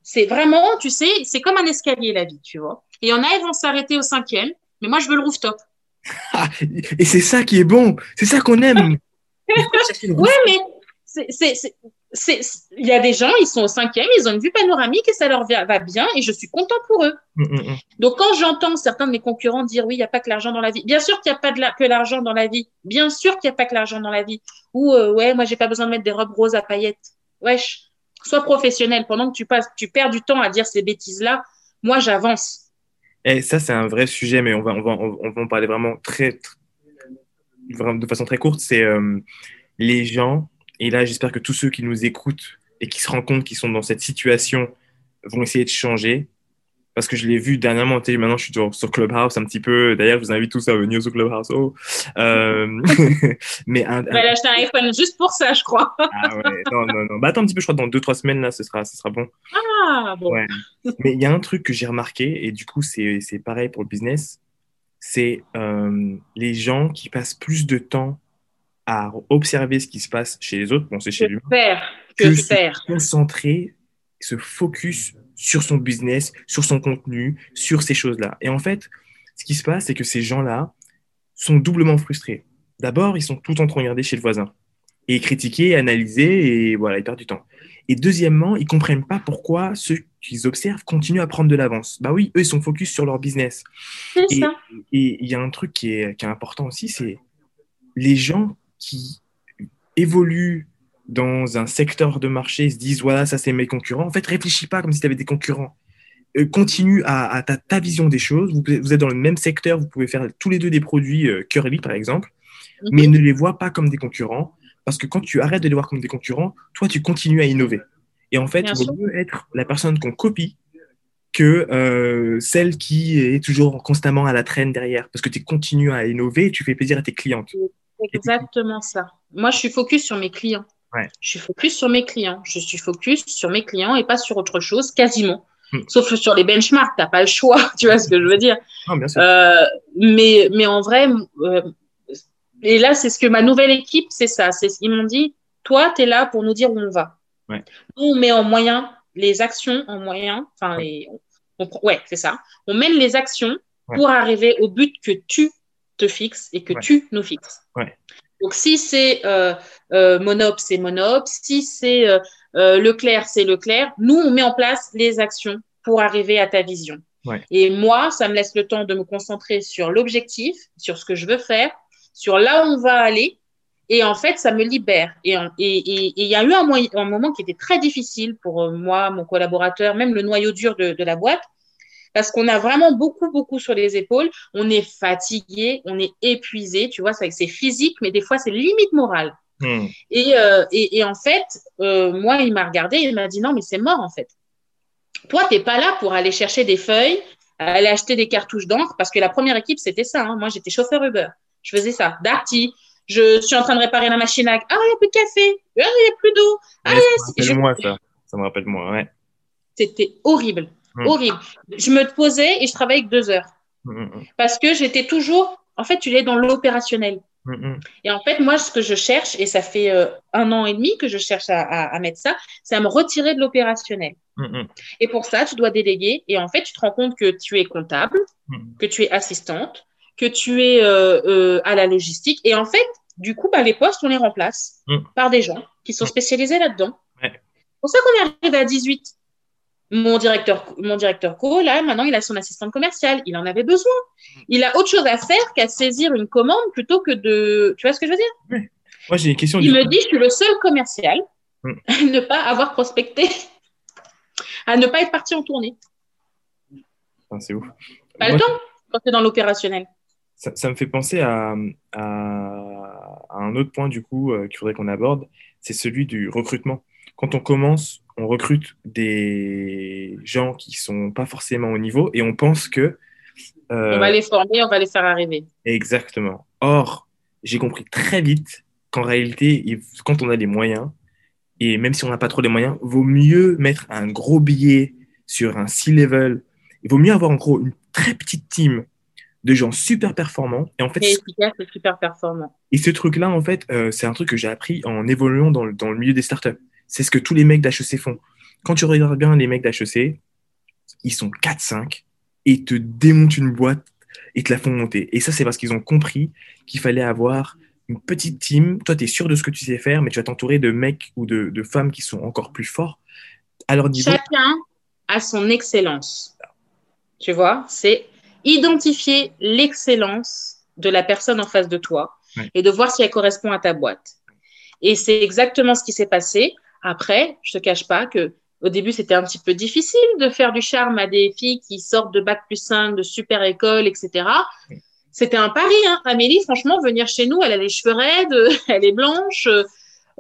C'est vraiment, tu sais, c'est comme un escalier la vie, tu vois. Et il y en a, ils vont s'arrêter au cinquième, mais moi, je veux le rooftop. et c'est ça qui est bon, c'est ça qu'on aime. ouais, mais c'est il y a des gens, ils sont au cinquième, ils ont une vue panoramique et ça leur va bien et je suis content pour eux. Mm, mm, mm. Donc, quand j'entends certains de mes concurrents dire oui, il n'y a pas que l'argent dans la vie, bien sûr qu'il n'y a pas de que l'argent dans la vie, bien sûr qu'il n'y a pas que l'argent dans la vie. Ou euh, ouais, moi, j'ai pas besoin de mettre des robes roses à paillettes. Wesh, sois professionnel. Pendant que tu, passes, tu perds du temps à dire ces bêtises-là, moi, j'avance. Et ça, c'est un vrai sujet, mais on va, on va, on va en parler vraiment très, de façon très courte. C'est euh, les gens et là, j'espère que tous ceux qui nous écoutent et qui se rendent compte qu'ils sont dans cette situation vont essayer de changer. Parce que je l'ai vu dernièrement, maintenant je suis sur, Clubhouse un petit peu. D'ailleurs, je vous invite tous à venir sur Clubhouse. Oh. Euh... mais un, un... vais acheter un iPhone juste pour ça, je crois. ah ouais, non, non, non. Bah attends un petit peu, je crois que dans deux, trois semaines, là, ce sera, ce sera bon. Ah, bon. Ouais. mais il y a un truc que j'ai remarqué, et du coup, c'est pareil pour le business, c'est euh, les gens qui passent plus de temps à observer ce qui se passe chez les autres, bon, c'est chez lui, que, que faire. se concentrer, se focus sur son business, sur son contenu, sur ces choses-là. Et en fait, ce qui se passe, c'est que ces gens-là sont doublement frustrés. D'abord, ils sont tout en train de regarder chez le voisin et critiquer, analyser, et voilà, ils perdent du temps. Et deuxièmement, ils comprennent pas pourquoi ceux qu'ils observent continuent à prendre de l'avance. Bah oui, eux, ils sont focus sur leur business. Et il y a un truc qui est, qui est important aussi, c'est les gens qui évoluent dans un secteur de marché se disent voilà, ça c'est mes concurrents. En fait, réfléchis pas comme si tu avais des concurrents. Euh, continue à, ta, ta, vision des choses. Vous, vous, êtes dans le même secteur, vous pouvez faire tous les deux des produits euh, Curly, par exemple, mhm. mais ne les vois pas comme des concurrents. Parce que quand tu arrêtes de les voir comme des concurrents, toi, tu continues à innover. Et en fait, il vaut mieux être la personne qu'on copie que euh, celle qui est toujours constamment à la traîne derrière. Parce que tu continues à innover et tu fais plaisir à tes clientes. Exactement ça. Moi, je suis focus sur mes clients. Je suis focus sur mes clients. Je suis focus sur mes clients et pas sur autre chose, quasiment. Hmm. Sauf sur les benchmarks, tu n'as pas le choix. Tu vois ce que je veux dire euh, mais, mais en vrai, euh, et là, c'est ce que ma nouvelle équipe, c'est ça. Ils m'ont dit, toi, tu es là pour nous dire où on va. Nous, on met en moyen les actions en moyen. Enfin, les, ouais, c'est ça. On mène les actions pour arriver au but que tu te fixes et que tu nous fixes. Donc, si c'est euh, euh, Monop, c'est Monop. Si c'est euh, euh, Leclerc, c'est Leclerc. Nous, on met en place les actions pour arriver à ta vision. Et moi, ça me laisse le temps de me concentrer sur l'objectif, sur ce que je veux faire, sur là où on va aller. Et en fait, ça me libère. Et il et, et, y a eu un, un, moment qui était très difficile pour moi, mon collaborateur, même le noyau dur de, de la boîte, parce qu'on a vraiment beaucoup, beaucoup sur les épaules. On est fatigué, on est épuisé, tu vois, c'est physique, mais des fois, c'est limite moral. Hmm. Et, euh, et, et, en fait, euh, moi, il m'a regardé, il m'a dit non, mais c'est mort en fait. Toi, tu n'es pas là pour aller chercher des feuilles, aller acheter des cartouches d'encre, parce que la première équipe, c'était ça. Hein. Moi, j'étais chauffeur Uber. Je faisais ça. Darty, je suis en train de réparer la machine à. Ah, il n'y a plus de café. Ah, il n'y a plus d'eau. Ah, ça me moi, ça. Ça me rappelle moi, ouais. C'était horrible. Mm. Horrible. Je me posais et je travaillais que deux heures. Mm, mm, Parce que j'étais toujours, en fait, tu es dans l'opérationnel. Et en fait, moi, ce que je cherche, et ça fait euh, un an et demi que je cherche à, à, mettre ça, c'est à me retirer de l'opérationnel. Et pour ça, tu dois déléguer. Et en fait, tu te rends compte que tu es comptable, que tu es assistante, que tu es euh, euh, à la logistique. Et en fait, du coup, bah, les postes, on les remplace par des gens qui sont spécialisés là-dedans. C'est pour ça qu'on est arrivé à 18. Mon directeur, mon directeur co, là, maintenant, il a son assistante commerciale. Il en avait besoin. Il a autre chose à faire qu'à saisir une commande plutôt que de. Tu vois ce que je veux dire? Moi, j'ai une question. Il me dit je suis le seul commercial hmm. à ne pas avoir prospecté, à ne pas être parti en tournée. c'est ouf. Pas le temps quand tu es dans l'opérationnel. Ça, me fait penser à, à, un autre point, du coup, euh, qu'il faudrait qu'on aborde c'est celui du recrutement. Quand on commence on recrute des gens qui sont pas forcément au niveau et on pense que. Euh, on va les former, on va les faire arriver. Exactement. Or, j'ai compris très vite qu'en réalité, quand on a les moyens, et même si on n'a pas trop les moyens, vaut mieux mettre un gros billet sur un C-level. Il vaut mieux avoir en gros une très petite team de gens super performants. Et en fait, efficace et super performants. Et ce truc-là, en fait, euh, c'est un truc que j'ai appris en évoluant dans dans le milieu des startups. C'est ce que tous les mecs d'HEC font. Quand tu regardes bien les mecs d'HEC, ils sont 4-5 et te démontent une boîte et te la font monter. Et ça, c'est parce qu'ils ont compris qu'il fallait avoir une petite team. Toi, tu es sûr de ce que tu sais faire, mais tu vas t'entourer de mecs ou de, femmes qui sont encore plus forts. Alors, Chacun a son excellence. Tu vois, c'est identifier l'excellence de la personne en face de toi et de voir si elle correspond à ta boîte. Et c'est exactement ce qui s'est passé. Après, je te cache pas que au début, c'était un petit peu difficile de faire du charme à des filles qui sortent de bac plus 5, de super école, etc. C'était un pari, hein. Amélie, franchement, venir chez nous, elle a les cheveux raides, elle est blanche,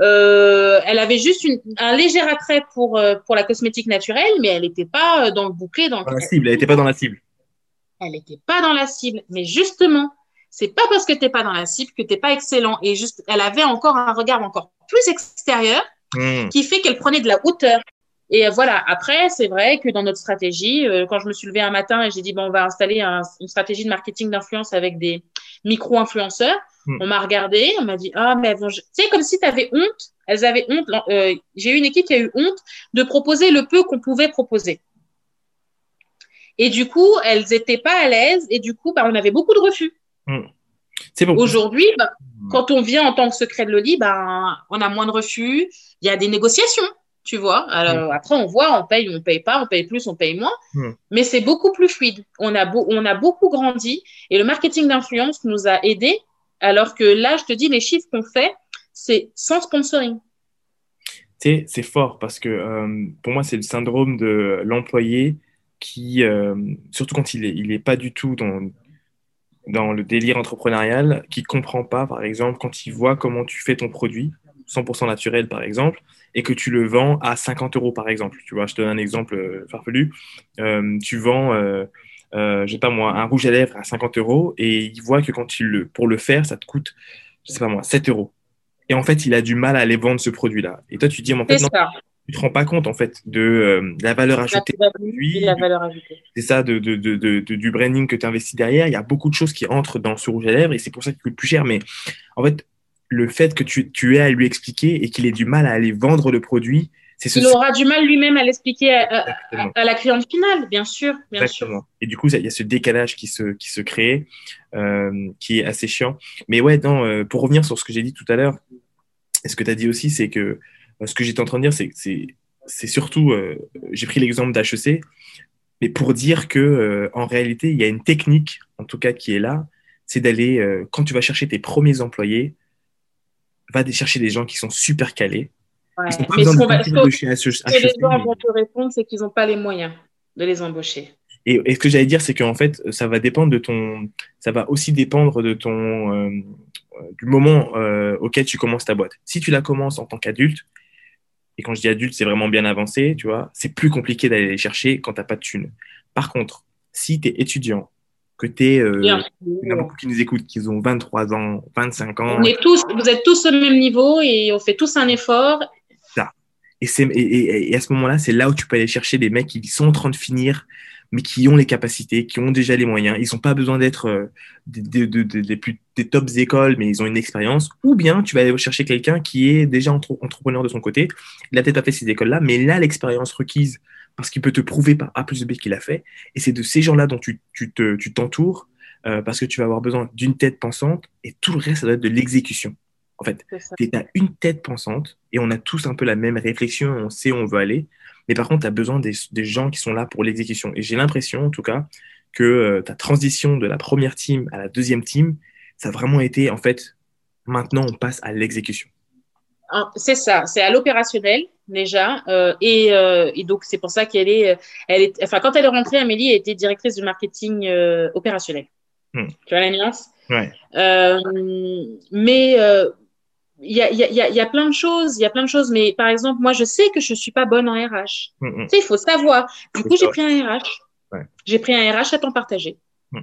euh, elle avait juste un léger attrait pour, euh, pour la cosmétique naturelle, mais elle n'était pas dans le bouquet. Dans, la cible, elle n'était pas dans la cible. Elle n'était pas dans la cible. Mais justement, c'est pas parce que tu n'es pas dans la cible que tu n'es pas excellent. Et juste, elle avait encore un regard encore plus extérieur Hmm. qui fait qu'elle prenait de la hauteur. Et voilà, après, c'est vrai que dans notre stratégie, euh, quand je me suis levée un matin et j'ai dit, bon, on va installer une stratégie de marketing d'influence avec des micro-influenceurs, hmm. on m'a regardé, on m'a dit, ah, mais bon, tu sais, comme si tu avais honte, elles avaient honte, euh, j'ai eu une équipe qui a eu honte de proposer le peu qu'on pouvait proposer. Et du coup, elles n'étaient pas à l'aise et du coup, bah, on avait beaucoup de refus. Aujourd'hui, bah, hmm. quand on vient en tant que secret de Loli, bah, on a moins de refus. Il y a des négociations, tu vois. Alors, hmm. Après, on voit, on paye, on paye pas, on paye plus, on paye moins. Hmm. Mais c'est beaucoup plus fluide. On a, on a beaucoup grandi et le marketing d'influence nous a aidés. Alors que là, je te dis, les chiffres qu'on fait, c'est sans sponsoring. c'est fort parce que euh, pour moi, c'est le syndrome de l'employé qui, euh, surtout quand il n'est il est pas du tout dans, dans le délire entrepreneurial, qui comprend pas, par exemple, quand il voit comment tu fais ton produit, 100% naturel, par exemple, et que tu le vends à 50 euros, par exemple. Tu vois, je te donne un exemple euh, farfelu. tu vends, je sais pas moi, un rouge à lèvres à 50 euros, et il voit que quand il le, pour le faire, ça te coûte, je sais pas moi, 7 euros. Et en fait, il a du mal à aller vendre ce produit-là. Et toi, tu dis, en fait, non, tu te rends pas compte en fait de, euh, la valeur ajoutée. La valeur ajoutée. C'est ça, de, de, de, du branding que tu investis derrière. Il y a beaucoup de choses qui entrent dans ce rouge à lèvres et c'est pour ça qu'il coûte plus cher. Mais en fait, le fait que tu, tu aies à lui expliquer et qu'il ait du mal à aller vendre le produit, c'est ce Il aura du mal lui-même à l'expliquer à, à, la cliente finale, bien sûr. Bien Exactement. Sûr. Et du coup, il y a ce décalage qui se, qui se crée, euh, qui est assez chiant. Mais ouais, non, euh, pour revenir sur ce que j'ai dit tout à l'heure, et ce que tu as dit aussi, c'est que ce que j'étais en train de dire, c'est c'est surtout, euh, j'ai pris l'exemple d'HEC, mais pour dire que euh, en réalité, il y a une technique, en tout cas, qui est là, c'est d'aller, quand tu vas chercher tes premiers employés, va chercher des gens qui sont super calés. Ouais. mais ce, qu'on va, de chez HEC, ce que les gens vont te répondre, c'est qu'ils n'ont pas les moyens de les embaucher. Et, et ce que j'allais dire, c'est qu'en fait, ça va dépendre de ton, ça va aussi dépendre de ton, du moment auquel tu commences ta boîte. Si tu la commences en tant qu'adulte, et quand je dis adulte, c'est vraiment bien avancé, tu vois, c'est plus compliqué d'aller les chercher quand tu n'as pas de thunes. Par contre, si tu es étudiant, que tu es. Euh, il y en a beaucoup qui nous écoutent, qui ont 23 ans, 25 ans. On est tous, vous êtes tous au même niveau et on fait tous un effort. Ça. Et, et, et à ce moment-là, c'est là où tu peux aller chercher des mecs qui sont en train de finir mais qui ont les capacités, qui ont déjà les moyens. Ils n'ont pas besoin d'être euh, des, des, des, plus, des tops écoles, mais ils ont une expérience. Ou bien tu vas aller chercher quelqu'un qui est déjà entrepreneur de son côté. Il n'a peut-être pas fait ces écoles-là, mais il a l'expérience requise parce qu'il peut te prouver par A plus B qu'il a fait. Et c'est de ces gens-là dont tu, tu, te, tu t'entoures euh, parce que tu vas avoir besoin d'une tête pensante et tout le reste, ça doit être de l'exécution. En fait, tu as une tête pensante et on a tous un peu la même réflexion, on sait où on veut aller. Mais par contre, tu as besoin des, gens qui sont là pour l'exécution. Et j'ai l'impression, en tout cas, que euh, ta transition de la première team à la deuxième team, ça a vraiment été, en fait, maintenant, on passe à l'exécution. Ah, c'est ça, c'est à l'opérationnel déjà, euh, euh, et, donc c'est pour ça qu'elle est, elle est, enfin quand elle est rentrée, Amélie était directrice du marketing opérationnel. Hmm. Tu vois la nuance? Ouais. mais il y a, y, a, y a plein de choses, il y a plein de choses, mais par exemple, moi, je sais que je suis pas bonne en RH. Mm, mm. Tu sais, il faut savoir. Du coup, j'ai pris un RH. Ouais. J'ai pris un RH à temps partagé. Mm.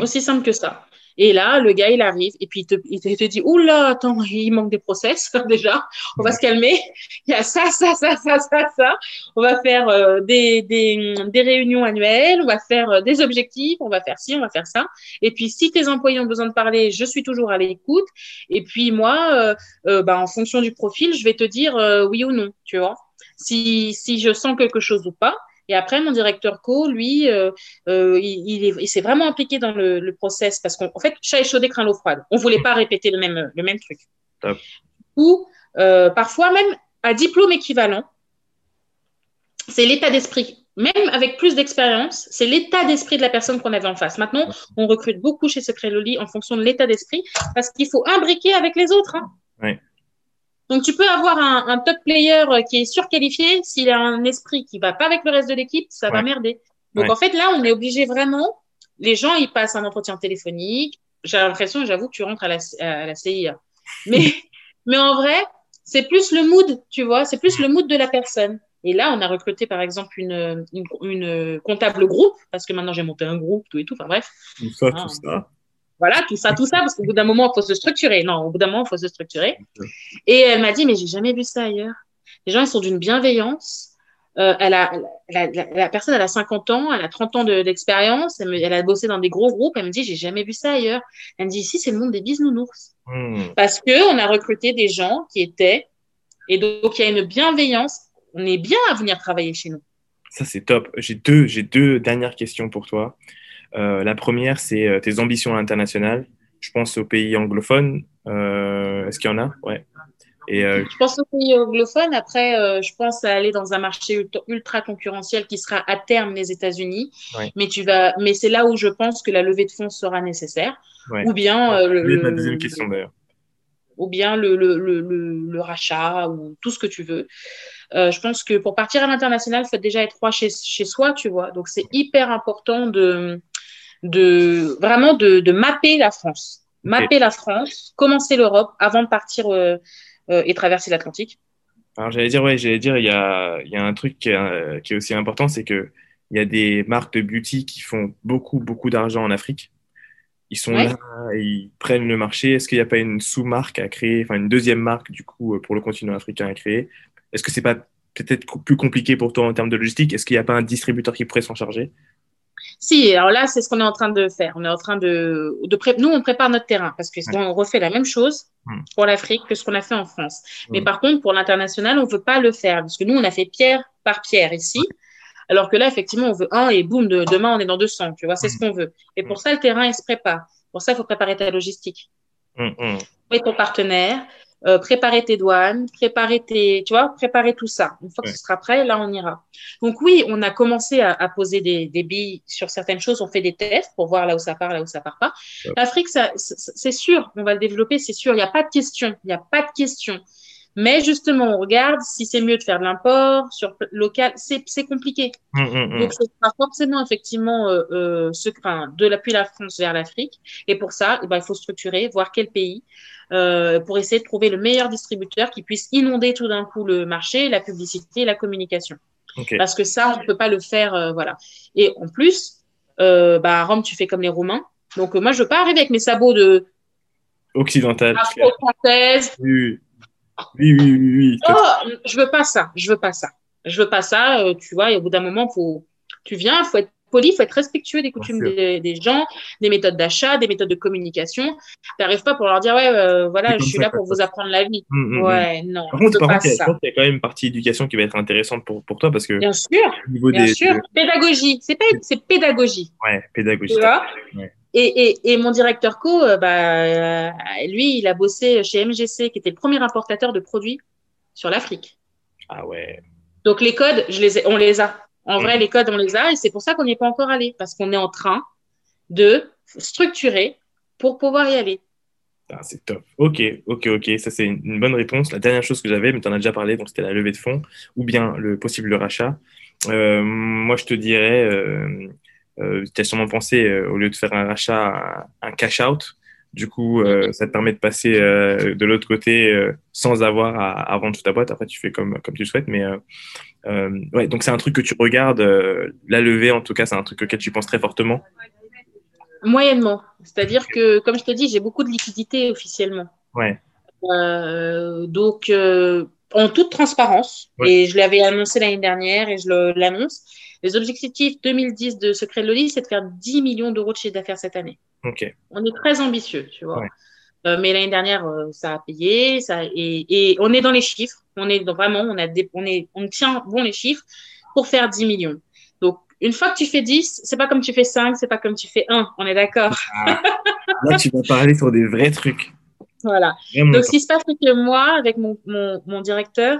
Aussi simple que ça. Et là, le gars, il arrive et puis il te, il te, dit, oula, attends, il manque des process déjà. On va se calmer. Il y a ça, ça, ça, ça, ça, ça. On va faire euh, des, des, réunions annuelles. On va faire euh, des objectifs. On va faire ci, on va faire ça. Et puis, si tes employés ont besoin de parler, je suis toujours à l'écoute. Et puis, moi, euh bah, en fonction du profil, je vais te dire oui ou non, tu vois. Si, si je sens quelque chose ou pas. Et après, mon directeur co, lui, euh, euh, il, s'est vraiment impliqué dans le, le process parce qu'en fait, chat échaudé craint l'eau froide. On voulait pas répéter le même, le même truc. Ou euh, parfois même à diplôme équivalent, c'est l'état d'esprit. Même avec plus d'expérience, c'est l'état d'esprit de la personne qu'on avait en face. Maintenant, on recrute beaucoup chez Secret Loli en fonction de l'état d'esprit parce qu'il faut imbriquer avec les autres. Hein. Oui. Donc, tu peux avoir un, un, top player euh, qui est surqualifié. S'il a un esprit qui va pas avec le reste de l'équipe, ça va merder. Donc, en fait, là, on est obligé vraiment. Les gens, ils passent un entretien téléphonique. J'ai l'impression, j'avoue, que tu rentres à la, à la CIA. Mais, mais en vrai, c'est plus le mood, tu vois. C'est plus le mood de la personne. Et là, on a recruté, par exemple, une, une, une comptable groupe, parce que maintenant, j'ai monté un groupe, tout et tout. Enfin, bref. Tout ça, tout ça. Voilà, tout ça, tout ça, parce qu'au bout d'un moment, il faut se structurer. Non, au bout d'un moment, il faut se structurer. Et elle m'a dit, mais j'ai jamais vu ça ailleurs. Les gens, ils sont d'une bienveillance. Euh, elle a, la, la, la, personne, elle a 50 ans, elle a 30 ans d'expérience, elle, elle, a bossé dans des gros groupes. Elle me dit, j'ai jamais vu ça ailleurs. Elle me dit, ici, c'est le monde des bisounours. Mmh. Parce que on a recruté des gens qui étaient, et donc il y a une bienveillance. On est bien à venir travailler chez nous. Ça, c'est top. J'ai deux, j'ai deux dernières questions pour toi. Euh, la première, c'est euh, tes ambitions internationales. Je pense aux pays anglophones. Euh, est-ce qu'il y en a? Ouais. Et Je pense aux pays anglophones. Après, je pense à aller dans un marché ultra, concurrentiel qui sera à terme les États-Unis. Ouais. Mais tu vas, mais c'est là où je pense que la levée de fonds sera nécessaire. Ouais. Ou bien. le, ma deuxième question d'ailleurs. ou bien le, le, le, le, rachat ou tout ce que tu veux. Euh, je pense que pour partir à l'international, il faut déjà être roi chez, chez soi, tu vois. Donc, c'est hyper important de, de vraiment de, de mapper la France. Mapper la France, commencer l'Europe avant de partir euh, euh, et traverser l'Atlantique. Alors, j'allais dire, ouais, j'allais dire, il y a, y a un truc qui est, qui est aussi important, c'est que il y a des marques de beauty qui font beaucoup, beaucoup d'argent en Afrique. Ils sont là, ils prennent le marché. Est-ce qu'il n'y a pas une sous-marque à créer, enfin une deuxième marque du coup pour le continent africain à créer? Est-ce que c'est pas peut-être plus compliqué pour toi en termes de logistique? Est-ce qu'il n'y a pas un distributeur qui pourrait s'en charger? Si, alors là, c'est ce qu'on est en train de faire. On est en train de, de pré... nous, on prépare notre terrain parce que on refait la même chose hmm. pour l'Afrique que ce qu'on a fait en France. Mais hmm. par contre, pour l'international, on veut pas le faire parce que nous, on a fait pierre par pierre ici. Alors que là, effectivement, on veut un et boum, de, demain, on est dans 200. Tu vois, c'est ce hmm. qu'on veut. Et pour ça, le terrain, il se prépare. Pour ça, il faut préparer ta logistique. Et ton partenaire, euh, préparer tes douanes, préparer tes, tu vois, préparer tout ça. Une fois que ce sera prêt, là, on ira. Donc oui, on a commencé à, à poser des, des, billes sur certaines choses. On fait des tests pour voir là où ça part, là où ça part pas. L'Afrique, ça, c'est sûr, on va le développer, c'est sûr. Il n'y a pas de question. Il n'y a pas de question. Mais justement, on regarde si c'est mieux de faire de l'import sur local. C'est compliqué. Mmh, mmh, mmh. Donc, ce sera forcément effectivement euh, euh, ce, enfin, de l'appui la France vers l'Afrique. Et pour ça, eh ben, il faut structurer, voir quel pays. Euh, pour essayer de trouver le meilleur distributeur qui puisse inonder tout d'un coup le marché, la publicité, la communication. Parce que ça, on ne peut pas le faire, voilà. Et en plus, bah, à Rome, tu fais comme les Romains. Donc moi, je veux pas arriver avec mes sabots de occidental, française. Oui, oui, oui, oui. Oh, je veux pas ça. Je veux pas ça. Je veux pas ça. tu vois, et au bout d'un moment, faut, tu viens, faut être poli, il faut être respectueux des coutumes des, gens, des méthodes d'achat, des méthodes de communication. Tu n'arrives pas pour leur dire, ouais, euh, voilà, je suis là pour vous apprendre la vie. Hum, hum, hum. ouais, non. Par contre, par contre il, y a, quand même une partie éducation qui va être intéressante pour, pour toi parce que. Bien sûr. bien sûr. Pédagogie. C'est pas, c'est pédagogie. Ouais, pédagogie. Tu vois? Et, et, et, mon directeur co, euh, bah, euh, lui, il a bossé chez MGC, qui était le premier importateur de produits sur l'Afrique. Ah ouais. Donc les codes, je les ai, on les a. En vrai, les codes, on les a et c'est pour ça qu'on n'y est pas encore allé, parce qu'on est en train de structurer pour pouvoir y aller. Ah, c'est top. Ok, ok, ok. Ça, c'est une, bonne réponse. La dernière chose que j'avais, mais tu en as déjà parlé, donc c'était la levée de fonds ou bien le possible rachat. Euh, moi, je te dirais, euh, euh, tu as sûrement pensé, euh, au lieu de faire un rachat, un, cash-out. Du coup, euh, ça te permet de passer de l'autre côté sans avoir à, à, vendre toute ta boîte. Après, tu fais comme, comme tu le souhaites. Mais euh, ouais, donc c'est un truc que tu regardes, euh, la levée en tout cas, c'est un truc auquel tu penses très fortement Moyennement. C'est-à-dire que, comme je te dis, j'ai beaucoup de liquidités officiellement. Ouais. Euh, donc, euh, en toute transparence, et je l'avais annoncé l'année dernière et je l'annonce, les objectifs 2010 de Secret de Loli, c'est de faire 10 millions d'euros de chiffre d'affaires cette année. On est très ambitieux, tu vois. Ouais. Euh, mais l'année dernière, euh, ça a payé, ça et, et, on est dans les chiffres. On est vraiment, on a des, on est, on tient bon les chiffres pour faire 10 millions. Donc une fois que tu fais 10, c'est pas comme tu fais 5, c'est pas comme tu fais 1. On est d'accord. Ah. Là, tu vas parler sur des vrais trucs. Voilà. Donc ce qui se passe, c'est que moi, avec mon, mon, mon directeur,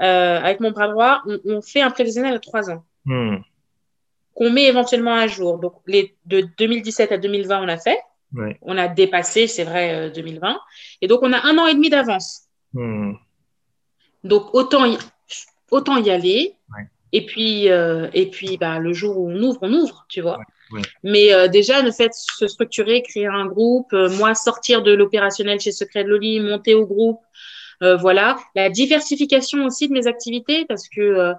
euh, avec mon bras droit, on, on, fait un prévisionnel de 3 ans. Hmm. Qu'on met éventuellement à jour. Donc les de 2017 à 2020, on a fait. On a dépassé, c'est vrai, 2020. Euh, et donc, on a un an et demi d'avance. Hmm. Donc, autant y, autant y aller. Et puis, euh, et puis bah, le jour où on ouvre, on ouvre, tu vois. Mais euh, déjà, le fait de se structurer, créer un groupe, moi, sortir de l'opérationnel chez Secret de Loli, monter au groupe, voilà. La diversification aussi de mes activités, parce que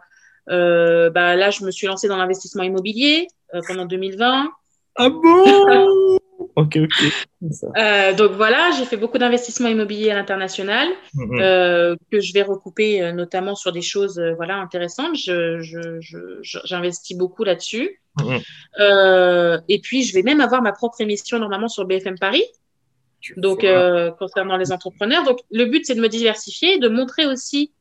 bah, là, je me suis lancée dans l'investissement immobilier pendant 2020. Ah bon Ok, ok. Euh, donc voilà, j'ai fait beaucoup d'investissements immobiliers à l'international mm-hmm. euh, que je vais recouper euh, notamment sur des choses euh, voilà intéressantes. J'investis je, je, beaucoup là-dessus. Mm-hmm. Euh, et puis je vais même avoir ma propre émission normalement sur BFM Paris. Donc concernant les entrepreneurs. Donc le but c'est de me diversifier, de montrer aussi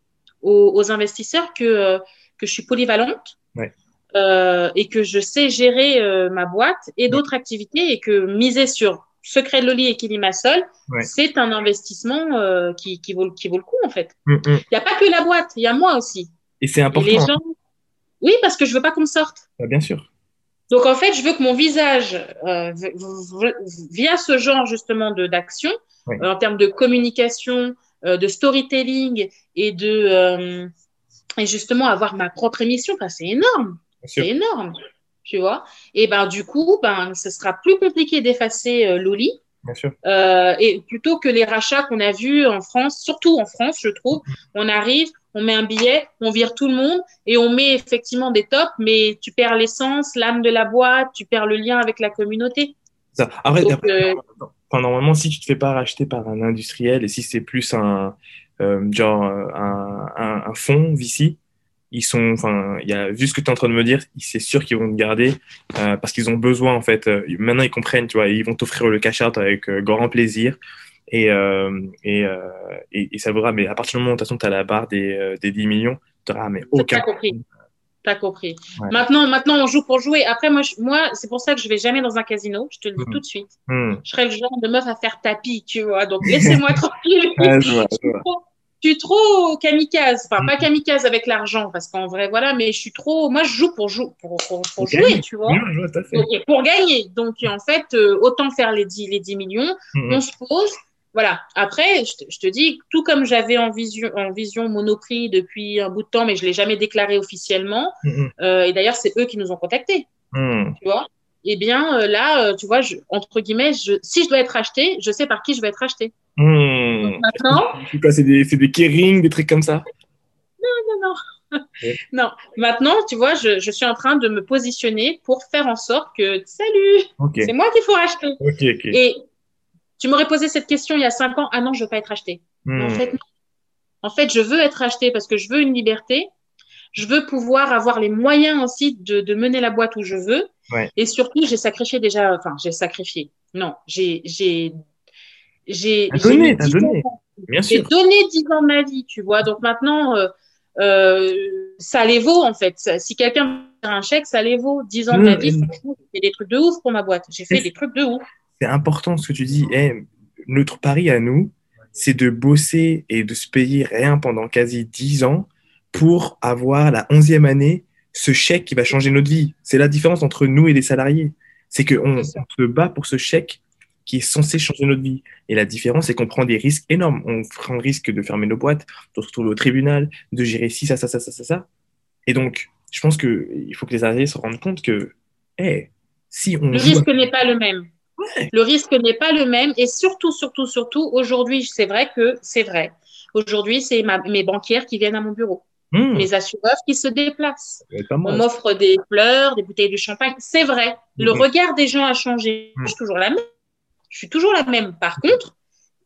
aux, aux investisseurs que que je suis polyvalente. Ouais euh, et que je sais gérer euh, ma boîte et d'autres activités et que miser sur Secret de Loli et Kilimasol, ouais. c'est un investissement euh, qui, qui, vaut, qui vaut le coup en fait. Mm, mm. Il mm, n'y a pas que la boîte, il y a moi aussi. Et c'est important. Et les gens... Oui, parce que je veux pas qu'on me sorte. Ah, bien sûr. Donc en fait, je veux que mon visage, via ce genre justement d'action, en termes de communication, de storytelling et de et justement avoir ma propre émission, c'est énorme. C'est énorme. Tu vois Et ben du coup, ben ce sera plus compliqué d'effacer Loli. Bien sûr. et plutôt que les rachats qu'on a vus en France, surtout en France, je trouve, on arrive, on met un billet, on vire tout le monde et on met effectivement des tops, mais tu perds l'essence, l'âme de la boîte, tu perds le lien avec la communauté. Ça. Après, euh, normalement, si tu te fais pas racheter par un industriel et si c'est plus un euh, genre un, un, un fonds VC, ils sont, enfin, il y a vu ce que tu es en train de me dire, c'est sûr qu'ils vont te garder euh, parce qu'ils ont besoin en fait. maintenant, ils comprennent, tu vois, ils vont t'offrir le cash out avec grand plaisir. Et, euh, et, euh, et, et, ça vaudra, mais à partir du moment où tu as la barre des, euh, des 10 millions, tu n'auras mais aucun. T'as compris. T'as compris. Maintenant, maintenant, on joue pour jouer. Après, moi, moi c'est pour ça que je vais jamais dans un casino. Je te le dis mm. tout de suite. Mm. Je serai le genre de meuf à faire tapis, tu vois. Donc, laissez-moi tranquille. je, suis trop, kamikaze. Enfin, pas mm. kamikaze avec l'argent, parce qu'en vrai, voilà, mais je suis trop. Moi, je joue pour, jou pour, pour, pour jouer, tu vois. pour gagner. Donc, en fait, autant faire les 10, les 10 millions. On se pose voilà. Après, je te, dis, tout comme j'avais en vision, en vision Monoprix depuis un bout de temps, mais je l'ai jamais déclaré officiellement. Mm-hmm. Euh, et d'ailleurs, c'est eux qui nous ont contactés. Mm. Tu vois Eh bien, euh, là, euh, tu vois, entre guillemets, si je dois être acheté, je sais par qui je vais être acheté. Mm. maintenant. C'est des, des Kering, des trucs comme ça Non, non, non. non, maintenant, tu vois, je, suis en train de me positionner pour faire en sorte que, salut, c'est moi qu'il faut acheter. Et tu m'aurais posé cette question il y a cinq ans. Ah non, je veux pas être acheté. En hmm. fait, En fait, je veux être acheté parce que je veux une liberté. Je veux pouvoir avoir les moyens aussi de, de mener la boîte où je veux. Et surtout, j'ai sacrifié déjà. Enfin, j'ai sacrifié. Non, j'ai j'ai donné, donné. Bien sûr. J'ai donné dix ans de ma vie, tu vois. Donc maintenant, euh, euh, ça les vaut en fait. Si quelqu'un me fait un chèque, ça les vaut. Dix ans de ma vie, j'ai fait des trucs de ouf pour ma boîte. J'ai fait des trucs de ouf c'est important ce que tu dis. Eh, notre pari à nous, c'est de bosser et de se payer rien pendant quasi 10 ans pour avoir la onzième année ce chèque qui va changer notre vie. C'est la différence entre nous et les salariés. C'est qu'on se bat pour ce chèque qui est censé changer notre vie. Et la différence, c'est qu'on prend des risques énormes. On prend le risque de fermer nos boîtes, de se retrouver au tribunal, de gérer ci, ça, ça, ça, ça, ça, ça. Et donc, je pense qu'il faut que les salariés se rendent compte que, hey, si on... Le risque n'est pas le même. Le risque n'est pas le même. Et surtout, surtout, surtout, aujourd'hui, c'est vrai que c'est vrai. Aujourd'hui, c'est mes banquières qui viennent à mon bureau. Hmm. Mes assureurs qui se déplacent. On m'offre des fleurs, des bouteilles de champagne. C'est vrai. Le hmm. regard des gens a changé. Hmm. Je suis toujours la même. Je suis toujours la même. Par contre,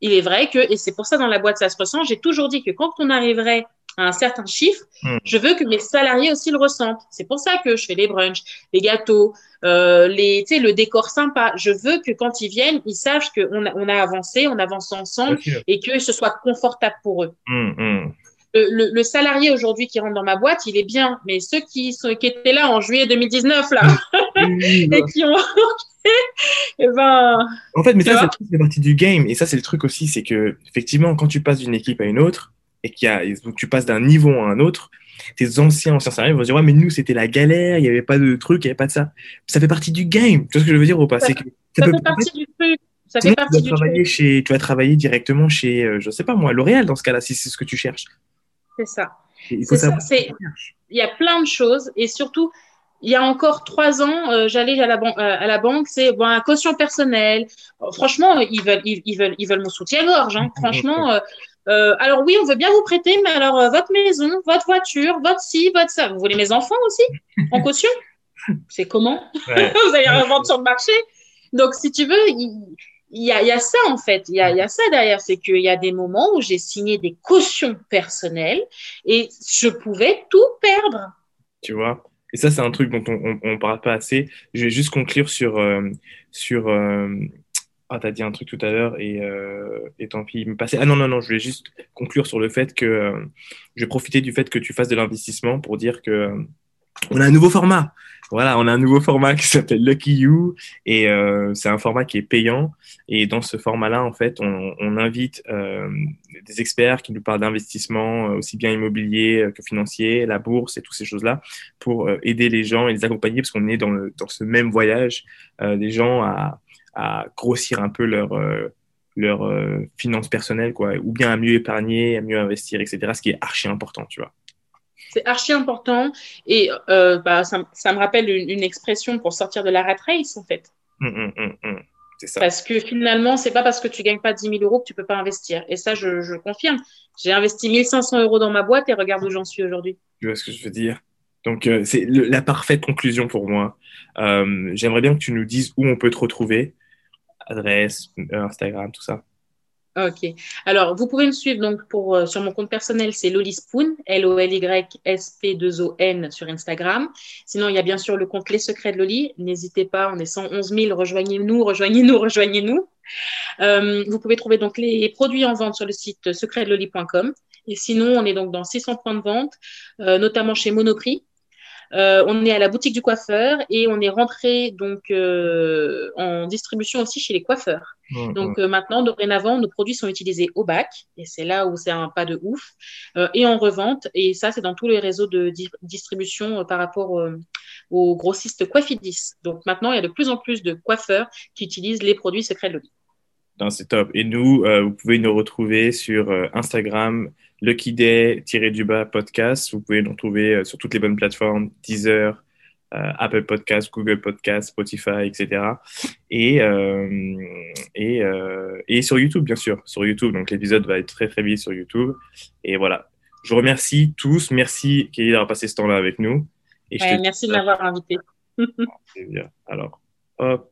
il est vrai que, et c'est pour ça dans la boîte ça se ressent, j'ai toujours dit que quand on arriverait à un certain chiffre, hmm. je veux que mes salariés aussi le ressentent. C'est pour ça que je fais les brunchs, les gâteaux, euh, les, le décor sympa. Je veux que quand ils viennent, ils sachent qu'on a, on a avancé, on avance ensemble et que ce soit confortable pour eux. Le, le, salarié aujourd'hui qui rentre dans ma boîte, il est bien, mais ceux qui, sont, qui étaient là en juillet 2019 là et qui ont et eh ben, en fait, mais ça, c'est partie du game. Et ça, c'est le truc aussi, c'est que, effectivement, quand tu passes d'une équipe à une autre, et que tu passes d'un niveau à un autre, tes anciens anciens salariés vont dire ouais mais nous c'était la galère, il n'y avait pas de truc, il n'y avait pas de ça. Ça fait partie du game. Tu vois ce que je veux dire ou pas? C'est que ça, fait partie du truc. Ça fait partie tu vas travailler chez, tu vas travailler directement chez, euh, je sais pas moi, L'Oréal dans ce cas-là si c'est ce que tu cherches. C'est ça. Il Il y a plein de choses et surtout il y a encore trois ans, euh, j'allais à la, euh, à la banque, c'est bon, un caution personnelle. franchement, ils veulent, ils, veulent, ils veulent mon soutien-gorge. Hein. Franchement, euh, alors oui, on veut bien vous prêter, mais alors euh, votre maison, votre voiture, votre ci, votre ça. Vous voulez mes enfants aussi en caution? C'est comment? Vous allez revendre sur le marché? Donc si tu veux, il, il y, a, ça en fait. Il y a, ça derrière, c'est qu'il y a des moments où j'ai signé des cautions personnelles et je pouvais tout perdre. Tu vois? Et ça, c'est un truc dont on ne parle pas assez. Je vais juste conclure sur, euh, sur ah, t'as dit un truc tout à l'heure et, euh, et tant pis, il me passait. Ah non, non, non, je voulais juste conclure sur le fait que euh, je vais profiter du fait que tu fasses de l'investissement pour dire que euh, on a un nouveau format. Voilà, on a un nouveau format qui s'appelle Lucky You et euh, c'est un format qui est payant. Et dans ce format-là, en fait, on, on invite euh, des experts qui nous parlent d'investissement, aussi bien immobilier que financier, la bourse et toutes ces choses-là, pour aider les gens et les accompagner parce qu'on est dans, le, dans ce même voyage des gens à à grossir un peu leur, euh, leur euh, finances personnelles, quoi, ou bien à mieux épargner, à mieux investir, etc. Ce qui est archi important, tu vois. C'est archi important et euh, bah, ça, me rappelle une, expression pour sortir de la rat race, en fait. Hum, hum, hum, ça. Parce que finalement, c'est pas parce que tu gagnes pas 10 000 euros que tu peux pas investir. Et ça, je, je confirme. J'ai investi 1500 euros dans ma boîte et regarde où j'en suis aujourd'hui. Tu vois ce que je veux dire? Donc, euh, c'est la parfaite conclusion pour moi. J'aimerais bien que tu nous dises où on peut te retrouver adresse, Instagram, tout ça. Ok. Alors, vous pouvez me suivre donc pour, euh, sur mon compte personnel, c'est Lolispoon, L-O-L-Y-S-P-2-O-N sur Instagram. Sinon, il y a bien sûr le compte Les Secrets de Loli. N'hésitez pas, on est 111 000. Rejoignez-nous, rejoignez-nous, rejoignez-nous. Euh, vous pouvez trouver donc les produits en vente sur le site secretdeloli.com. Et sinon, on est donc dans 600 points de vente, euh, notamment chez Monoprix, euh, on est à la boutique du coiffeur et on est rentré donc euh, en distribution aussi chez les coiffeurs. donc euh, maintenant, dorénavant, nos produits sont utilisés au bac et c'est là où c'est un pas de ouf et en revente et ça c'est dans tous les réseaux de distribution par rapport aux grossistes Coiffidis. Donc maintenant, il y a de plus en plus de coiffeurs qui utilisent les produits secrets de Loli. C'est top. Et nous, vous pouvez nous retrouver sur Instagram, Lucky Day-du-bas podcast. Vous pouvez nous retrouver euh, sur toutes les bonnes plateformes, Deezer, euh, Apple Podcast, Google Podcast, Spotify, etc. Et, euh, et, et sur YouTube, bien sûr. Sur YouTube. Donc, l'épisode va être très, très vite sur YouTube. Et voilà. Je vous remercie tous. Merci, Kelly, d'avoir passé ce temps-là avec nous. Et merci de m'avoir invité. Alors, hop.